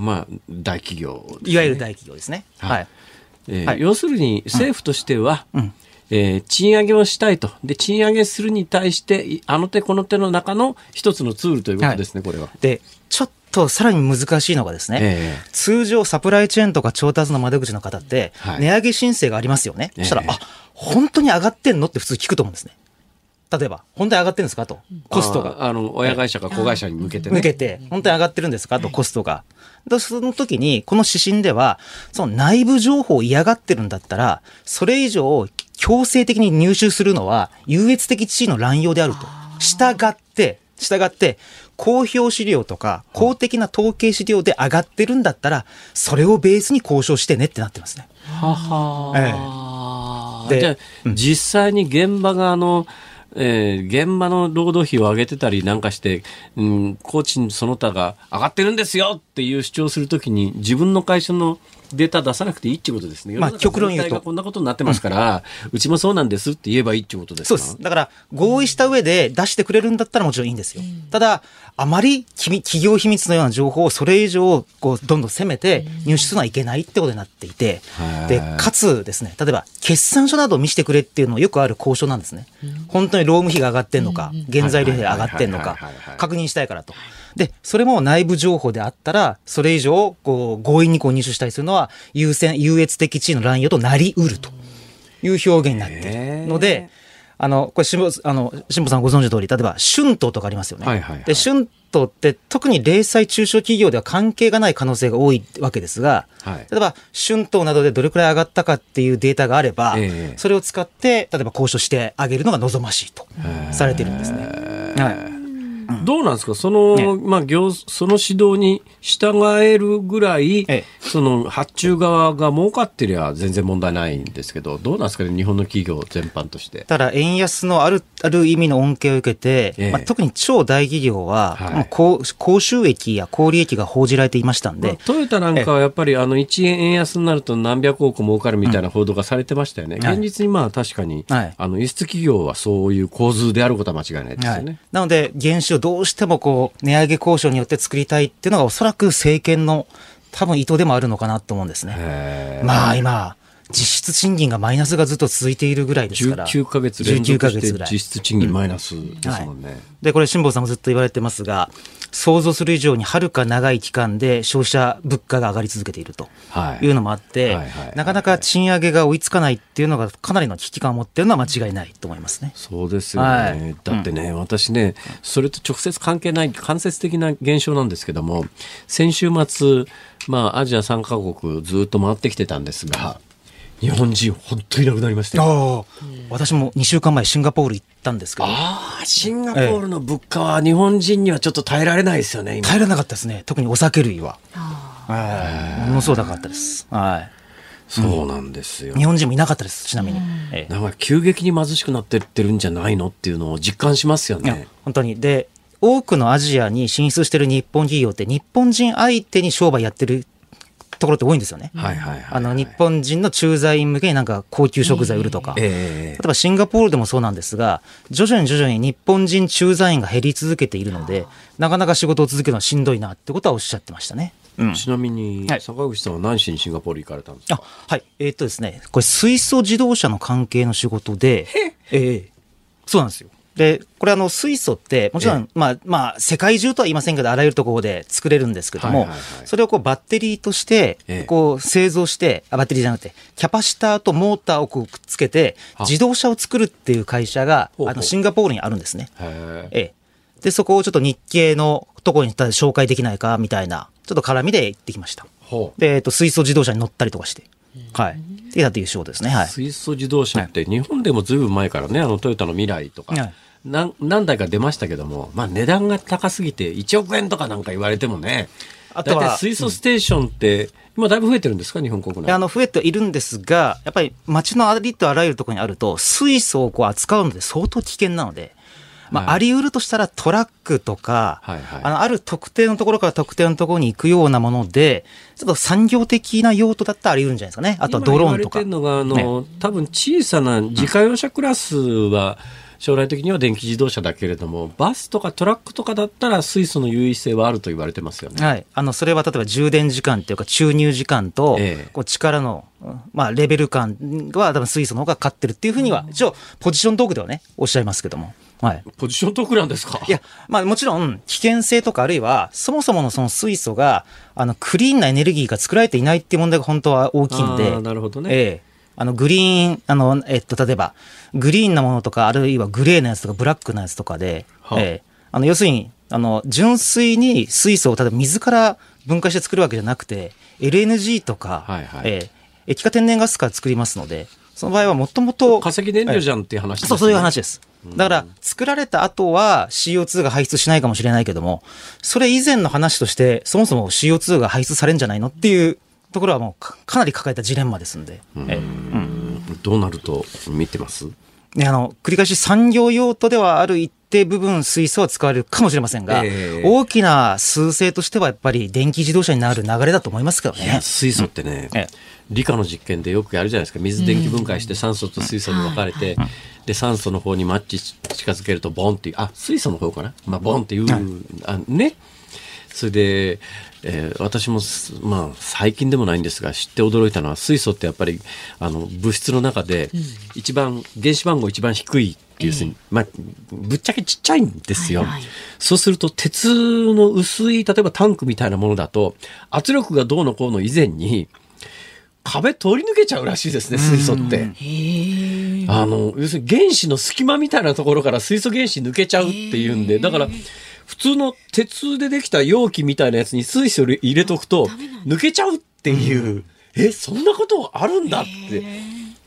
まあ、大企業ね、いわゆる大企業ですね。はいはい。えーはい要するに政府としては、んえー賃上げをしたいと。で、賃上げするに対して、いあの手この手の中の一つのツールということですね、これは。で、ちょっとさらに難しいのがですね、ええ通常サプライチェーンとか調達の窓口の方っては、い値上げ申請がありますよね。ええそしたら、あ、本当に上がってんのって普通聞くと思うんですね。例えば、本当に上がってるんですかと？コストが。ああの、親会社か子会社に向けてね。向けて、本当に上がってるんですかと、コストが。でその時に、この指針では、その内部情報を嫌がってるんだったら、それ以上、強制的に入手するのは優越的地位の乱用であると。従って、従って、公表資料とか公的な統計資料で上がってるんだったら、それをベースに交渉してねってなってますね。はは、ええ、で、実際に現場があの、えー、現場の労働費を上げてたりなんかして、うん、工賃その他が上がってるんですよっていう主張するときに、自分の会社のデータ出さなくていいっていうことですね。まあ、極論言うと。こんなことになってますから、うん、うちもそうなんですって言えばいいってことですそうです。だから、合意した上で出してくれるんだったらもちろんいいんですよ。うん、ただ、あまり企業秘密のような情報をそれ以上、こう、どんどん攻めて入手するのはいけないってことになっていて、で、かつですね、例えば、決算書などを見せてくれっていうのもよくある交渉なんですね。本当に労務費が上がってんのか、原材料費が上がってんのか、確認したいからと。で、それも内部情報であったら、それ以上、こう、強引にこう入手したりするのは、優先、優越的地位の乱用となりうると。いう表現になっている。ので、あの、これ、しんぼ、あの、しんぼさんご存知の通り、例えば、春闘とかありますよね。はいはいはい、で、春闘って特に零細中小企業では関係がない可能性が多いわけですが、はい、例えば、春闘などでどれくらい上がったかっていうデータがあれば、えー、それを使って、例えば交渉してあげるのが望ましいとされているんですね。はい。どうなんですか？その、ね、まあ、業、その指導に従えるぐらい、ええ、その発注側が儲かってりゃ全然問題ないんですけど、どうなんですかね、日本の企業全般として。ただ、円安のある、ある意味の恩恵を受けて、え、まあ、特に超大企業は、はい、高高収益や高利益が報じられていましたんで。まあ、トヨタなんかはやっぱり、あの、1円円安になると何百億儲かるみたいな報道がされてましたよね。うん、現実にまあ確かに、はい、あの、輸出企業はそういう構図であることは間違いないですよね。はい、なので、原資をどうしてもこう、値上げ交渉によって作りたいっていうのがおそらく政権の多分意図でもあるのかなと思うんですね。まあ今、実質賃金がマイナスがずっと続いているぐらいですから。19ヶ月連続して実質賃金マイナスですもんね。うんはい、で、これ辛坊さんもずっと言われてますが、想像する以上にはるか長い期間で消費者物価が上がり続けているというのもあって、なかなか賃上げが追いつかないっていうのがかなりの危機感を持っているのは間違いないと思いますね。そうですよね。はい、だってね、うん、私ね、それと直接関係ない間接的な現象なんですけども、先週末、まあ、アジア3カ国ずっと回ってきてたんですが、日本人本当いなくなりましたよ。私も2週間前シンガポール行ったんですけど。ああ、シンガポールの物価は日本人にはちょっと耐えられないですよね、耐えられなかったですね。特にお酒類は。はい。ものすごく高かったです。はい。そうなんですよ、日本人もいなかったです、ちなみに。なんか急激に貧しくなってってるんじゃないのっていうのを実感しますよね。本当に。で、多くのアジアに進出してる日本企業って日本人相手に商売やってるところって多いんですよね。はいはいはい、あの日本人の駐在員向けになんか高級食材売るとか、えー、例えばシンガポールでもそうなんですが、徐々に徐々に日本人駐在員が減り続けているので、なかなか仕事を続けるのはしんどいなってことはおっしゃってましたね。うん、ちなみに、坂口さんは何しにシンガポール行かれたんですか？はい。えー、っとですね、これ水素自動車の関係の仕事で、えー、そうなんですよ。で、これあの水素って、もちろん、まあ、まあ、世界中とは言いませんけど、あらゆるところで作れるんですけども、それをこうバッテリーとして、こう製造して、あ、バッテリーじゃなくて、キャパシターとモーターをくっつけて、自動車を作るっていう会社が、あの、シンガポールにあるんですね。ええ。で、そこをちょっと日系のところに紹介できないか、みたいな、ちょっと絡みで行ってきました。で、えっと、水素自動車に乗ったりとかして。はい。っていう仕事ですね。はい。水素自動車って日本でもずいぶん前からね、あのトヨタの未来とか、はい何何台か出ましたけども、まあ、値段が高すぎて1億円とかなんか言われてもね、あとは水素ステーションって、うん、今だいぶ増えてるんですか、日本国内。あの増えているんですが、やっぱり街のありとあらゆるところにあると、水素をこう扱うので相当危険なので、まあ、あり得るとしたらトラックとか、はいはい、あの、ある特定のところから特定のところに行くようなもので、ちょっと産業的な用途だったらあり得るんじゃないですかね。あとはドローンとか。今言われてるのが、あの、ね、多分小さな自家用車クラスは、うん将来的には電気自動車だけれども、バスとかトラックとかだったら水素の優位性はあると言われてますよね。はい。あの、それは例えば充電時間っていうか注入時間と、ええ、こう力の、まあ、レベル感は多分水素の方が勝ってるっていうふうには、一応、ポジショントークではね、おっしゃいますけども。はい。ポジショントークなんですか？いや、まあもちろん、危険性とかあるいは、そもそものその水素が、あの、クリーンなエネルギーが作られていないっていう問題が本当は大きいんで。なるほどね。ええ。あの、グリーン、あの、えっと、例えば、グリーンなものとか、あるいはグレーなやつとか、ブラックなやつとかで、はあ、えー、あの、要するに、あの、純粋に水素を、例えば水から分解して作るわけじゃなくて、LNG とか、はいはい、えー、液化天然ガスから作りますので、その場合はもともと化石燃料じゃんっていう話です、ね。そう、そういう話です。だから、作られた後は CO2 が排出しないかもしれないけども、それ以前の話として、そもそも CO2 が排出されるんじゃないのっていうところはもうかかなり抱えたジレンマですんで。えどうなると見てます？ね、あの、繰り返し産業用途ではある一定部分水素は使われるかもしれませんが、ええ。大きな数勢としてはやっぱり電気自動車になる流れだと思いますけどね。水素ってね、ええ理科の実験でよくやるじゃないですか。水電気分解して酸素と水素に分かれて、で酸素の方にマッチ近づけるとボンっていうあ水素の方かな、まあ、ボンっていう、あね。それで、えー私もす、まあ、最近でもないんですが知って驚いたのは水素ってやっぱりあの物質の中で一番、原子番号一番低いっていう、まあ、ぶっちゃけちっちゃいんですよ。はいはい。そうすると鉄の薄い例えばタンクみたいなものだと圧力がどうのこうの以前に壁通り抜けちゃうらしいですね水素って。あの要するに原子の隙間みたいなところから水素原子抜けちゃうっていうんでだから普通の鉄でできた容器みたいなやつに水素を入れとくと抜けちゃうっていう、えそんなことあるんだって。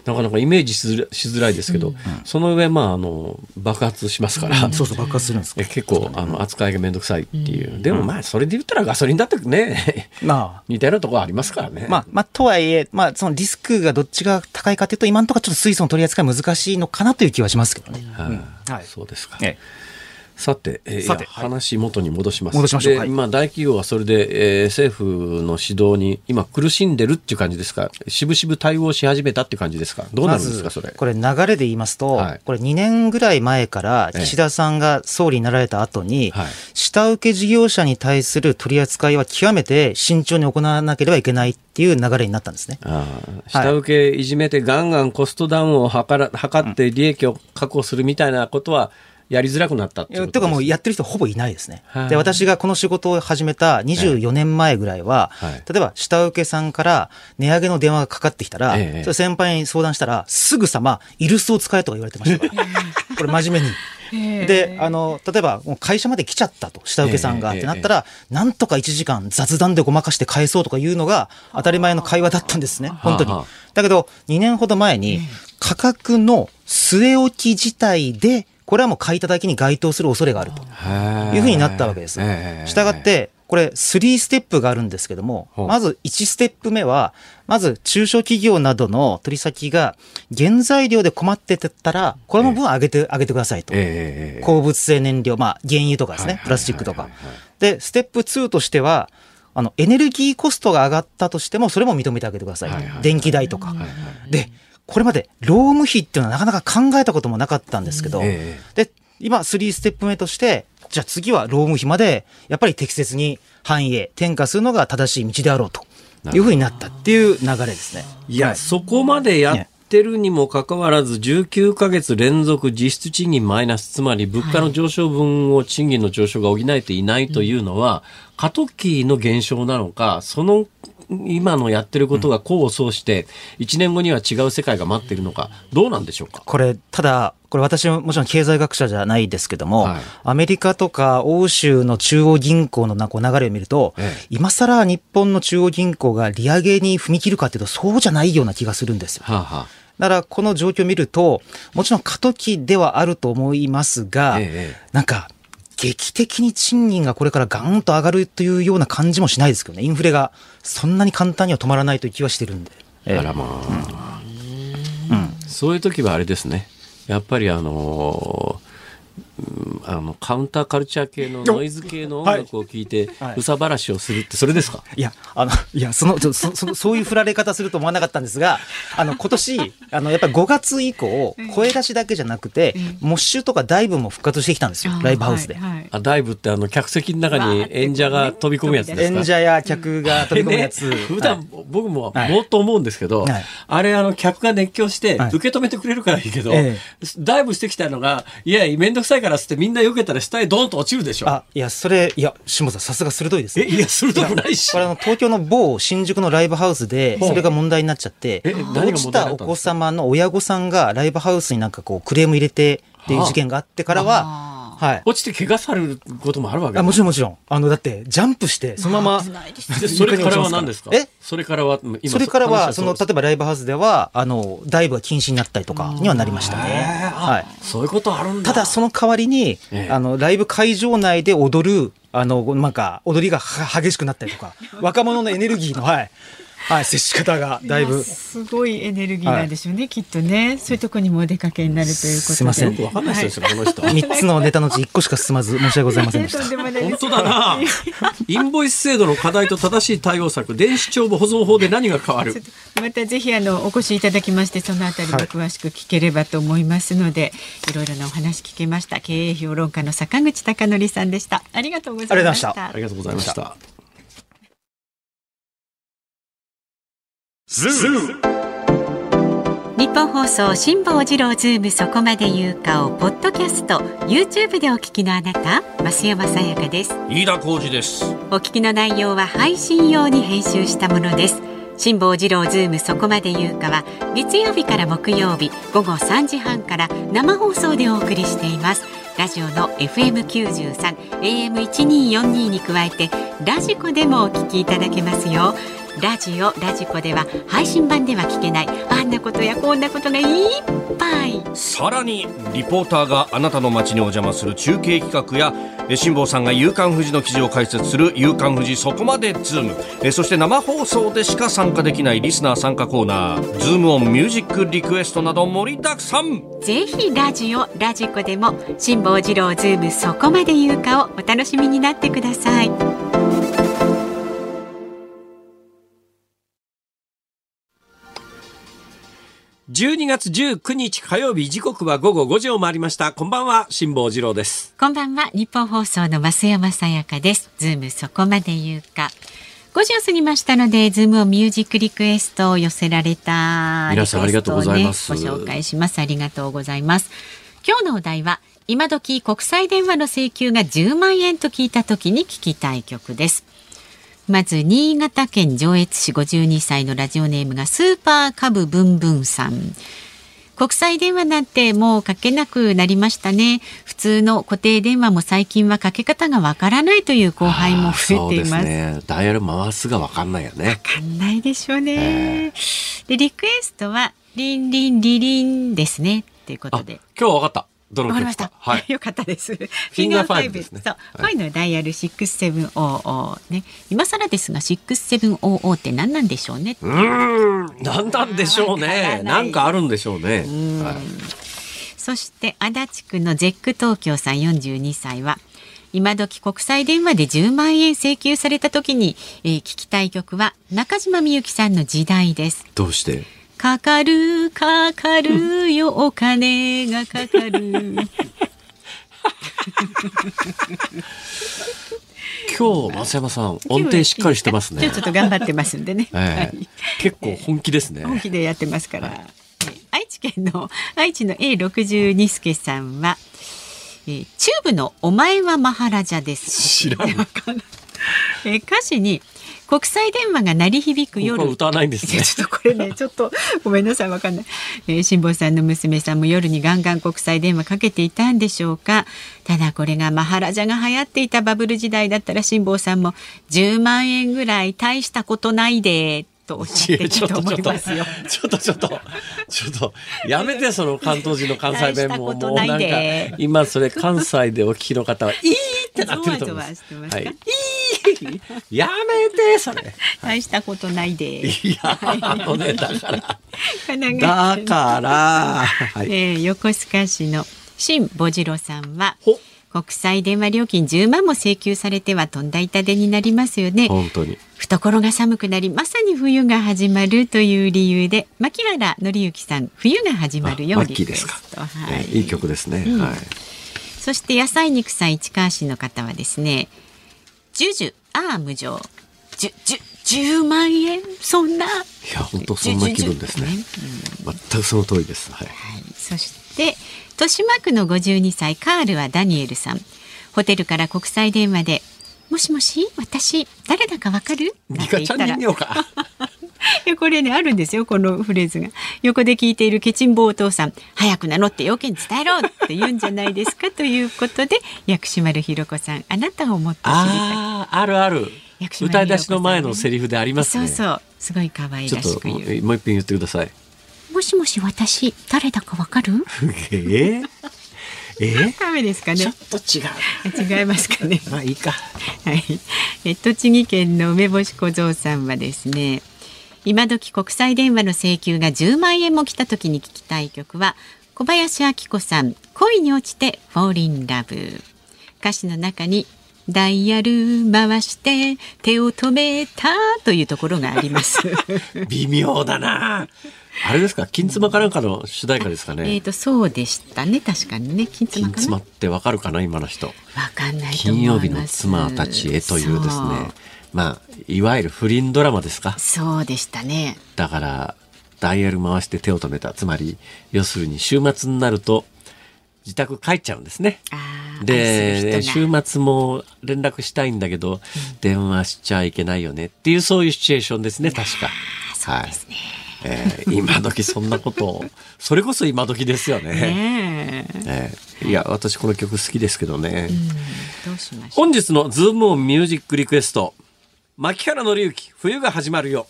なかなかイメージしづらしづらいですけど、その上、まあ、あの爆発しますから、そうそう、爆発するんです結構あの扱いがめんどくさいっていう、でもまあそれで言ったらガソリンだってねまあ、似たようなところありますからね。まあ、まあ、とはいえ、まあ、そのリスクがどっちが高いかというと、今のところちょっと水素の取り扱い難しいのかなという気はしますけどね。はい。そうですか。えさて、えーさて話元に戻します。で、戻しましょうはいまあ大企業はそれで、えー政府の指導に今苦しんでるっていう感じですか？しぶしぶ対応し始めたっていう感じですか？どうなるんですか、それ？これ流れで言いますと、はいこれ2年ぐらい前からええ岸田さんが総理になられた後に、はい下請け事業者に対する取り扱いは極めて慎重に行わなければいけないっていう流れになったんですね。下請けいじめてガンガンコストダウンを図ら図って利益を確保するみたいなことはやりづらくなったっていうことてかもうやってる人ほぼいないですね。はい。で、私がこの仕事を始めた24年前ぐらいは、はい。例えば下請けさんから値上げの電話がかかってきたら、ええ。それ先輩に相談したら、すぐさま、イルスを使えとか言われてましたから。これ真面目に。で、あの、例えば、もう会社まで来ちゃったと、下請けさんが、ええってなったら、なんとか1時間雑談でごまかして返そうとかいうのが当たり前の会話だったんですね、本当に。だけど、2年ほど前に、価格の据え置き自体で、これはもう買いただきに該当する恐れがあるというふうになったわけです。したがっ、て、これ3ステップがあるんですけどもまず1ステップ目は、まず中小企業などの取り先が原材料で困ってたら、これの分上げて、上げてくださいと。ええ鉱物性燃料、まあ原油とかですねプラスチックとか。で、ステップ2としては、あの、エネルギーコストが上がったとしても、それも認めてあげてください。とはいはいはい。電気代とか。で、これまで労務費っていうのはなかなか考えたこともなかったんですけど、えで、今3ステップ目として、じゃあ次は労務費まで、やっぱり適切に反映、転嫁するのが正しい道であろうというふうになったっていう流れですね。いや、そこまでやってるにもかかわらず、19ヶ月連続実質賃金マイナス、つまり物価の上昇分を賃金の上昇が補えていないというのは、過渡期の現象なのか、その今のやってることが功を奏して、1年後には違う世界が待っているのか、どうなんでしょうか？これ、ただ、これ私ももちろん経済学者じゃないですけども、はい。アメリカとか欧州の中央銀行のなんか流れを見ると、ええ。今更日本の中央銀行が利上げに踏み切るかっていうと、そうじゃないような気がするんですよ。はあ、はあ、だから、この状況を見ると、もちろん過渡期ではあると思いますが、ええ。なんか、劇的に賃金がこれからガーンと上がるというような感じもしないですけどね。インフレがそんなに簡単には止まらないという気はしてるんで。ええあらまあ、そういう時はあれですね。やっぱりあのーうんあのカウンターカルチャー系のノイズ系の音楽を聴いて、はい。うさばらしをするってそれですか？いや、あの、いや、その、そ、そそういう振られ方すると思わなかったんですが、あの、今年、あの、やっぱり5月以降、声出しだけじゃなくて、モッシュとかダイブも復活してきたんですよ、ライブハウスで。はいはい。あダイブってあの客席の中に演者が飛び込むやつですか？演者や客が飛び込むやつ。あ れね普段、僕もはい。もっと思うんですけど、はい。あれあの客が熱狂してはい。受け止めてくれるからいいけど、えダイブしてきたのがいやめんどくさいからっつってみんな避けたら下へドーンと落ちるでしょ。あ、いや、それ、いや、下さん、さすが鋭いです。ね。えいや鋭くないし。これあの、東京の某新宿のライブハウスで、それが問題になっちゃって、落ちたお子様の親御さんがライブハウスになんかこう、クレーム入れてっていう事件があってからは、はい。落ちて怪我されることもあるわけあもちろんもちろん。あの、だって、ジャンプして、そのまま、で それからは何ですか？え？それからは、今それからは、その、話例えばライブハウスでは、あの、ダイブが禁止になったりとかにはなりましたね。はい。そういうことあるんだ。ただ、その代わりに、ええあの、ライブ会場内で踊る、あの、なんか、踊りがは激しくなったりとか、若者のエネルギーの、はい、はい、接し方がだいぶ。すごいエネルギーなんでしょうね、きっとね。そういうとこにもお出かけになるということで。すいませんよくわかんない人ですよ、この人。3つのネタのうち1個しか進まず、申し訳ござい ませんでした。本当だな。インボイス制度の課題と正しい対応策、電子帳簿保存法で何が変わる？またぜひあのお越しいただきましてそのあたりも詳しく聞ければと思いますので、い、ろいろなお話聞けました。経営評論家の坂口孝則さんでした。ありがとうございました。ありがとうございました。日本放送辛坊治郎ズームそこまで言うかをポッドキャスト YouTube でお聞きのあなた増山さやかです。飯田浩司です。お聞きの内容は配信用に編集したものです。辛坊治郎ズームそこまで言うかは月曜日から木曜日午後3時半から生放送でお送りしています。ラジオの FM93 AM1242 に加えてラジコでもお聞きいただけますよラジオラジコでは配信版では聞けないあんなことやこんなことがいっぱい。さらにリポーターがあなたの街にお邪魔する中継企画やえ辛坊さんが夕刊フジの記事を解説する夕刊フジそこまでズーム。えそして生放送でしか参加できないリスナー参加コーナー。ズームオンミュージックリクエストなど盛りだくさん。ぜひラジオラジコでも辛坊治郎ズームそこまで言うかをお楽しみになってください12月19日火曜日時刻は午後5時を回りました。こんばんは、辛坊治郎です。こんばんはニッポン放送の増山さやかです。ズームそこまで言うか。5時を過ぎましたのでズームオンミュージックリクエストを寄せられた皆さんありがとうございます。ご紹介します。ありがとうございます。今日のお題は今時国際電話の請求が10万円と聞いた時に聞きたい曲ですまず新潟県上越市52歳のラジオネームがスーパーカブブンブンさん国際電話なんてもうかけなくなりましたね普通の固定電話も最近はかけ方がわからないという後輩も増えていますそうですね。ダイヤル回すがわかんないよね。わかんないでしょうね、でリクエストはリンリンリリンですねっていうことあ、で今日はわかった。わかりました。はい。よかったです。フィンガーファイブですねそう、はいこういうのダイヤル6700ね。今更ですが6700って何なんでしょうね。うーん、なんなんでしょうね。なんかあるんでしょうね。はいそして足立区のゼック東京さん42歳は今時国際電話で10万円請求された時に、えー聞きたい曲は中島みゆきさんの時代です。どうして？かかるかかるよお金がかかる。今日、増山さん、音程しっかりしてますねちょ。っと頑張ってますんでね。ええはい結構本気ですね。本気でやってますから。えー愛知県の愛知の A62 助さんは、えーチューブのお前はマハラジャです。知らん えー歌詞に国際電話が鳴り響く夜歌わないんですね。ちょっとこれねちょっとごめんなさいわかんない、えー、辛坊さんの娘さんも夜にガンガン国際電話かけていたんでしょうかただこれがマハラジャが流行っていたバブル時代だったら辛坊さんも10万円ぐらい大したことないでとおっしゃってたと思いますよ。ちょっとちょっと、ちょっと、やめて、その関東人の関西弁も、もうなんかで、今それ関西でお聞きの方は、いいってなってると思います。ゾワゾワしてますか？はい。やめて、それ。大したことないで。いや、あのね、だから、だから、はい。えー横須賀市の新ボジロさんはほ国際電話料金10万も請求されてはとんだ痛手になりますよね。本当に。懐が寒くなりまさに冬が始まるという理由で牧原紀之さん冬が始まるよあうですはいえーいい曲ですね。うんはい。そして野菜肉さん市川市の方はですねジュジュアーム上じゅじゅ10万円そんないや、本当そんな気分ですねじゅじゅ。全くその通りです。はい。そして豊島区の52歳カールはダニエルさんホテルから国際電話でもしもし私誰だかわかるリカちゃん人形か。やこれねあるんですよこのフレーズが横で聞いているケチンボお父さん早く名乗って要件伝えろって言うんじゃないですかということで 薬師丸ひろ子さんあなたをもっと知りたいああるある歌い出しの前のセリフでありますねそうそうすごい可愛らしくもう一遍言ってくださいもしもし私誰だかわかる？え？ーえ？ー、ダメですかね。ちょっと違う。違いますかね。まあいいか。はい。え栃木県の梅干し小僧さんはですね。今時国際電話の請求が10万円も来た時に聞きたい曲は小林明子さん恋に落ちてフォーリンラブ。歌詞の中にダイヤル回して手を止めたというところがあります。微妙だな。あれですか金妻かなんかの主題歌ですかね。えっ、ー、とそうでしたね。確かにね。金妻金妻ってわかるかな今の人。わかんない金曜日の妻たちへというですねまあいわゆる不倫ドラマですか？そうでしたねだからダイヤル回して手を止めたつまり要するに週末になると自宅帰っちゃうんですね。で、週末も連絡したいんだけど、うん、電話しちゃいけないよねっていうそういうシチュエーションですね、確か。そうですね。はい、えー、今時そんなことを、それこそ今時ですよね。ねえー、いや、私この曲好きですけどね。どうしまし本日のズームオンミュージックリクエスト、牧原紀之、冬が始まるよ。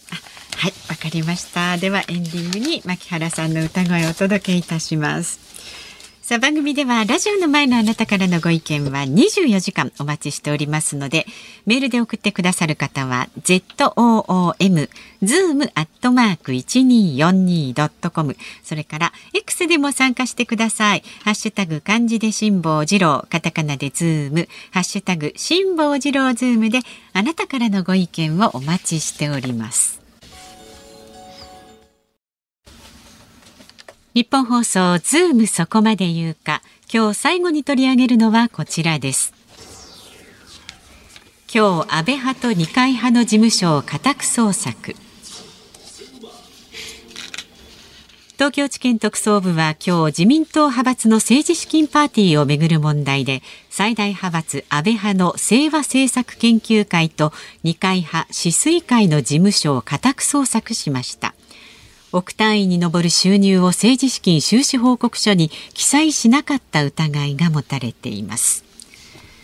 はい、わかりました。ではエンディングに牧原さんの歌声をお届けいたします。さあ番組ではラジオの前のあなたからのご意見は24時間お待ちしておりますのでメールで送ってくださる方は ZOOM zoom アットマーク 1242.com それから X でも参加してください。ハッシュタグ漢字で辛坊治郎カタカナでズームハッシュタグ辛坊治郎ズームであなたからのご意見をお待ちしております。日本放送ズームそこまで言うか。今日最後に取り上げるのはこちらです。今日安倍派と二階派の事務所を家宅捜索。東京地検特捜部は今日自民党派閥の政治資金パーティーをめぐる問題で最大派閥安倍派の清和政策研究会と二階派止水会の事務所を家宅捜索しました。億単位に上る収入を政治資金収支報告書に記載しなかった疑いが持たれています。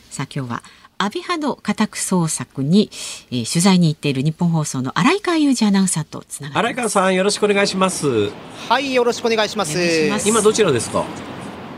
さあ今日は安倍派の家宅捜索に、えー、取材に行っている日本放送の新井川裕二アナウンサーとつなが新井川さんよろしくお願いします。はいよろしくお願いします。今どちらですか？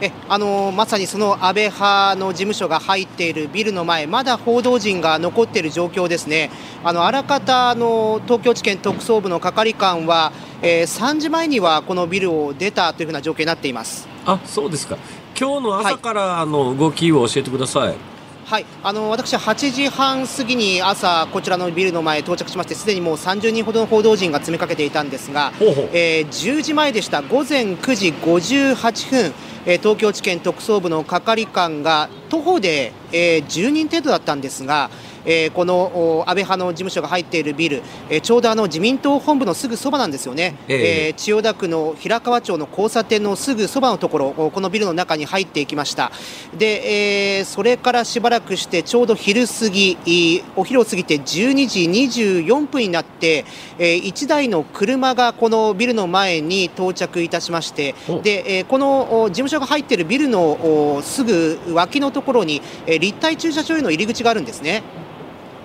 えあのまさにその安倍派の事務所が入っているビルの前、まだ報道陣が残っている状況ですね、あのあらかたの東京地検特捜部の係官は、えー、3時前にはこのビルを出たというふうな状況になっています。あそうですか、今日の朝からの動きを教えてください。はいはい。あの私、8時半過ぎに朝、こちらのビルの前到着しまして、すでにもう30人ほどの報道陣が詰めかけていたんですが、ほえー、10時前でした、午前9時58分、えー、東京地検特捜部の係官が徒歩で、えー、10人程度だったんですが、えー、この安倍派の事務所が入っているビル、えー、ちょうどあの自民党本部のすぐそばなんですよね、えー、えー、千代田区の平川町の交差点のすぐそばのところ、このビルの中に入っていきました、でえー、それからしばらくして、ちょうど昼過ぎ、お昼を過ぎて12時24分になって、えー、1台の車がこのビルの前に到着いたしまして、でえー、この事務所が入っているビルのすぐ脇のところに、えー、立体駐車場への入り口があるんですね。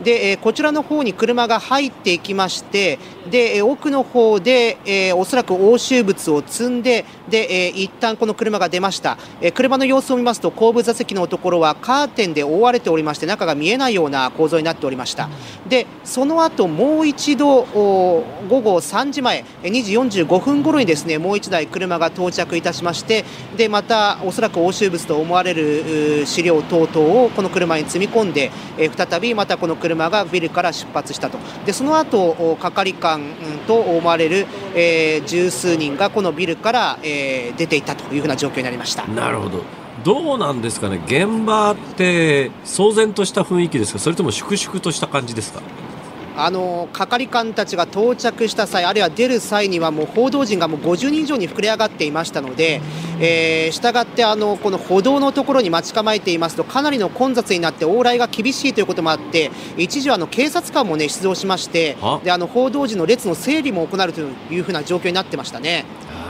で、えこちらの方に車が入っていきましてで奥の方で、えー、おそらく押収物を積んでで、えー、一旦この車が出ました、えー、車の様子を見ますと後部座席のところはカーテンで覆われておりまして中が見えないような構造になっておりました、でその後もう一度午後3時前2時45分頃にですねもう1台車が到着いたしましてでまたおそらく押収物と思われる資料等々をこの車に積み込んで、えー、再びまたこの車がビルから出発したと。でその後係官と思われる、えー、十数人がこのビルから、えー、出ていったというふうな状況になりました。なるほど。どうなんですかね。現場って騒然とした雰囲気ですか？それとも粛々とした感じですか？あの係官たちが到着した際、あるいは出る際には、もう報道陣がもう50人以上に膨れ上がっていましたので、えー、したってあのこの歩道のところに待ち構えていますと、かなりの混雑になって、往来が厳しいということもあって、一時はあの警察官も、ね、出動しまして、であの報道陣の列の整理も行うというふうな状況になってましたね。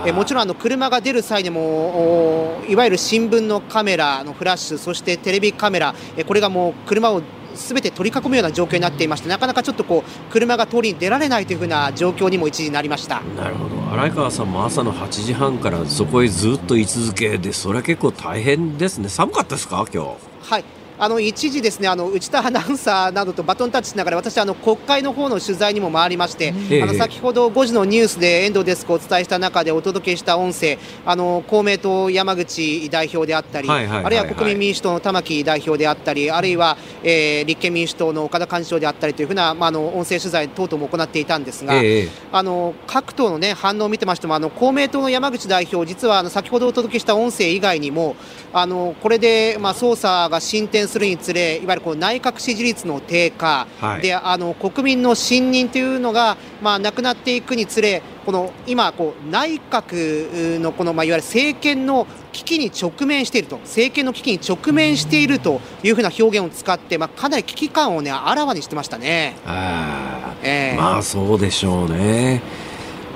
えもちろんあの車が出る際でもいわゆる新聞のカメラのフラッシュそしてテレビカメラえこれがもう車をすべて取り囲むような状況になっていましてなかなかちょっとこう車が通りに出られないというふうな状況にも一時なりました。なるほど。荒川さんも朝の8時半からそこへずっと居続けでそれは結構大変ですね。寒かったですか？今日。はいあの一時、ですねあの内田アナウンサーなどとバトンタッチしながら私、あの国会の方の取材にも回りまして、あの先ほど5時のニュースで遠藤デスクをお伝えした中でお届けした音声、あの公明党、山口代表であったり、あるいは国民民主党の玉木代表であったり、あるいは、えー、立憲民主党の岡田幹事長であったりというふうな、まあ、あの音声取材等々も行っていたんですが、え。あの各党の、ね、反応を見てましても、あの公明党の山口代表、実はあの先ほどお届けした音声以外にも、あのこれで、まあ、捜査が進展するにつれ、わゆるこう内閣支持率の低下、はい、であの国民の信任というのが、まあ、なくなっていくにつれ、この今こう、内閣のこの、まあ、いわゆる政権の危機に直面していると、政権の危機に直面しているというふうな表現を使って、まあ、かなり危機感を、ね、あらわにしてましたね。あえー、まあそうでしょうね。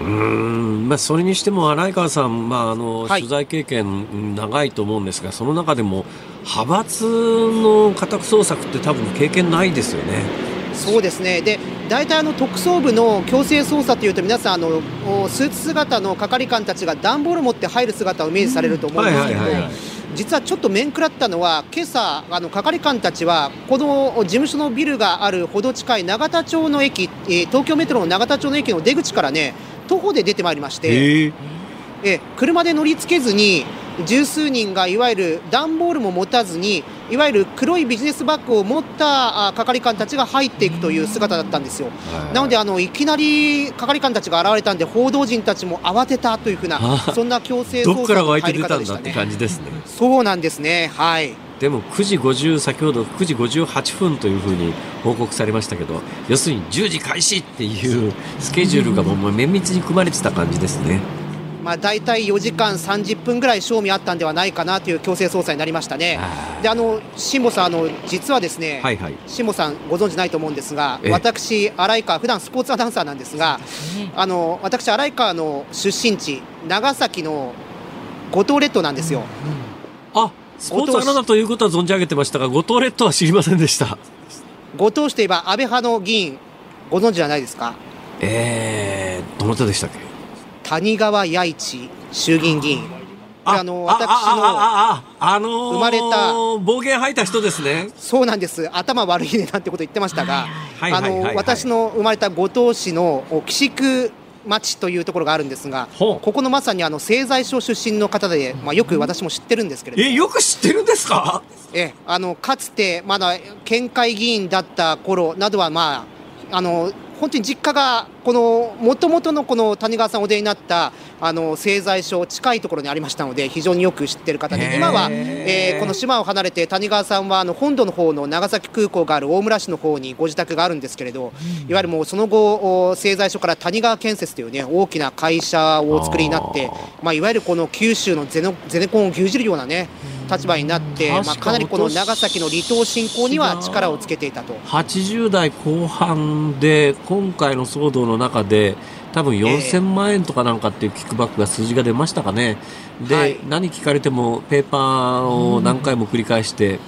うん。まあ、それにしても荒川さん、まああの、取材経験長いと思うんですが、その中でも派閥の家宅捜索って多分経験ないですよね。そうですねで大体あの特捜部の強制捜査というと皆さんあのスーツ姿の係官たちが段ボール持って入る姿をイメージされると思うんですけど。実はちょっと面食らったのは、今朝あの係官たちは、この事務所のビルがあるほど近い永田町の駅、え東京メトロの永田町の駅の出口からね、徒歩で出てまいりまして、え車で乗りつけずに、十数人がいわゆる段ボールも持たずに、いわゆる黒いビジネスバッグを持った係官たちが入っていくという姿だったんですよ。なのであの、いきなり係官たちが現れたんで、報道陣たちも慌てたというふうな、そんな強制捜査の入り方でしたね。そうなんですね。はい。でも9時50先ほど9時58分というふうに報告されましたけど要するに10時開始っていうスケジュールがもう綿密に組まれてた感じですね。まあ、大体4時間30分ぐらい賞味あったんではないかなという強制捜査になりましたね。であの辛坊さんあの実はですね、はいはい、辛坊さんご存知ないと思うんですが私荒川普段スポーツアナウンサーなんですがあの私荒川の出身地長崎の五島列島なんですよ。うん、あスポーツアナだということは存じ上げてましたが五島列島は知りませんでした。五島市といえば安倍派の議員ご存知じゃないですか？えー、どなたでしたっけ？谷川弥一衆議院議員。あの私のああの生まれた暴言吐いた人ですねそうなんです頭悪いねなんてこと言ってましたが私の生まれた五島市の岸区町というところがあるんですが、ここのまさにあの製材所出身の方で、まあ、よく私も知ってるんですけれども、えよく知ってるんですかえあのかつてまだ県会議員だった頃などは、まあ、あの本当に実家がこのもともとのこの谷川さんお出になったあの製材所近いところにありましたので非常によく知ってる方で今は、えー、この島を離れて谷川さんはあの本土の方の長崎空港がある大村市の方にご自宅があるんですけれど、いわゆるもうその後製材所から谷川建設というね大きな会社をお作りになって、まあ、いわゆるこの九州のゼネコンを牛耳るようなね立場になって、まあ、かなりこの長崎の離島振興には力をつけていたと。80代後半で今回の騒動の中で多分4000万円とかなんかっていうキックバックが数字が出ましたかね、で、はい、何聞かれてもペーパーを何回も繰り返して、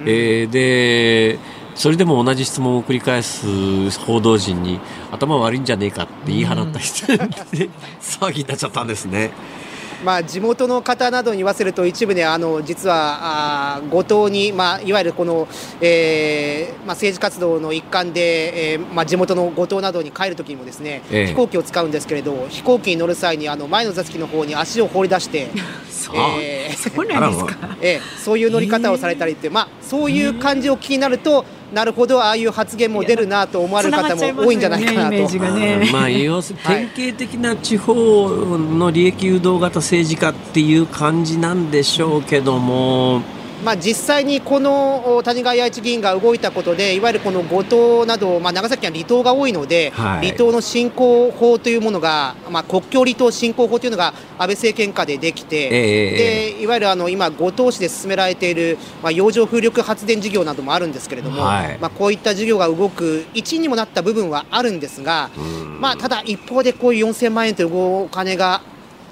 うん、えー、でそれでも同じ質問を繰り返す報道陣に頭悪いんじゃねえかって言い放った人で、騒ぎになっちゃったんですね。まあ、地元の方などに言わせると一部であの実はあ後藤に、まあ、いわゆるこの、えーまあ、政治活動の一環で、えーまあ、地元の後藤などに帰るときにもですね、ええ、飛行機を使うんですけれど飛行機に乗る際にあの前の座席の方に足を放り出してえー、そうなんですか、えー、そういう乗り方をされたりって、まあ、そういう感じを気になると、なるほどああいう発言も出るなと思われる方も多いんじゃないかなと。ね、まあ要するに典型的な地方の利益誘導型政治家っていう感じなんでしょうけども。まあ、実際にこの谷川八一議員が動いたことで、いわゆるこの五島など、まあ、長崎は離島が多いので、はい、離島の振興法というものが、まあ、国境離島振興法というのが安倍政権下でできて、えー、でいわゆるあの今、五島市で進められている、まあ、洋上風力発電事業などもあるんですけれども、はい、まあ、こういった事業が動く一因にもなった部分はあるんですが、まあ、ただ一方でこういう4000万円というお金が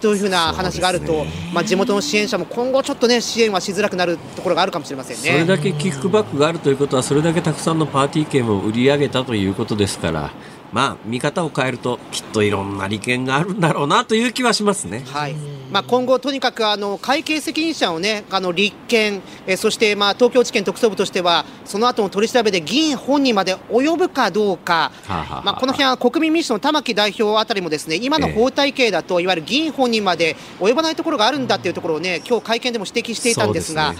というふうな話があると、ね、まあ、地元の支援者も今後、ちょっとね、支援はしづらくなるところがあるかもしれませんねそれだけキックバックがあるということは、それだけたくさんのパーティー券を売り上げたということですから。まあ、見方を変えるときっといろんな利権があるんだろうなという気はしますね。はい。まあ、今後、とにかくあの会計責任者を、ね、あの立件、えそしてまあ東京地検特捜部としては、その後の取り調べで議員本人まで及ぶかどうか、まあ、この辺は国民民主の玉木代表あたりも、ですね今の法体系だと、いわゆる議員本人まで及ばないところがあるんだというところをね、今日会見でも指摘していたんですが、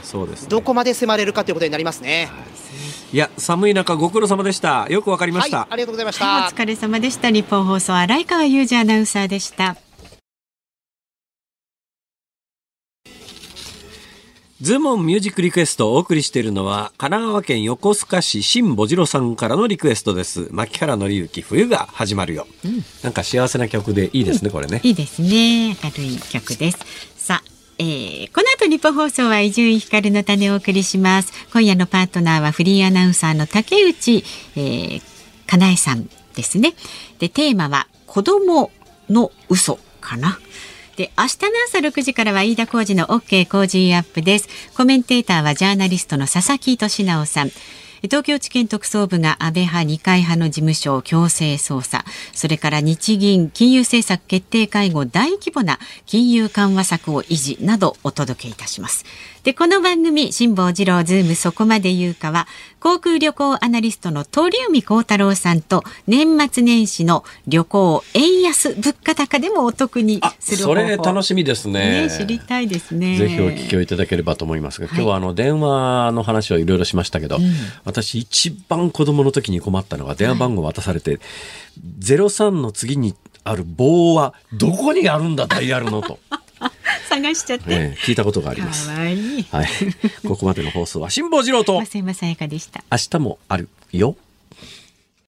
どこまで迫れるかということになりますね。はいいや寒い中ご苦労様でしたよくわかりました、はい、ありがとうございました、はい、お疲れ様でした日本放送荒井川裕二アナウンサーでしたズームオンミュージックリクエストをお送りしているのは、神奈川県横須賀市新保次郎さんからのリクエストです。牧原紀之、冬が始まるよ、うん。なんか幸せな曲でいいですね、これね。いいですね。明るい曲です。えー、この後日本放送は伊集院光の種をお送りします。今夜のパートナーはフリーアナウンサーの竹内、えー、かなえさんですね。でテーマは子供の嘘かな。で明日の朝6時からは飯田浩二の OK 工事アップです。コメンテーターはジャーナリストの佐々木俊尚さん。東京地検特捜部が安倍派二階派の事務所を強制捜査。それから日銀金融政策決定会合大規模な金融緩和策を維持などお届けいたします。でこの番組辛坊治郎ズームそこまで言うかは航空旅行アナリストの鳥海高太郎さんと年末年始の旅行円安物価高でもお得にするそれ楽しみですね、ね、知りたいですね。ぜひお聞きをいただければと思いますが、今日はあの電話の話をいろいろしましたけど、うん、私一番子供の時に困ったのが電話番号渡されて、はい、03の次にある棒はどこにあるんだダイヤルのと。探しちゃって、えー、聞いたことがあります。はい、ここまでの放送は辛坊治郎と増山さやかでした。明日もあるよ。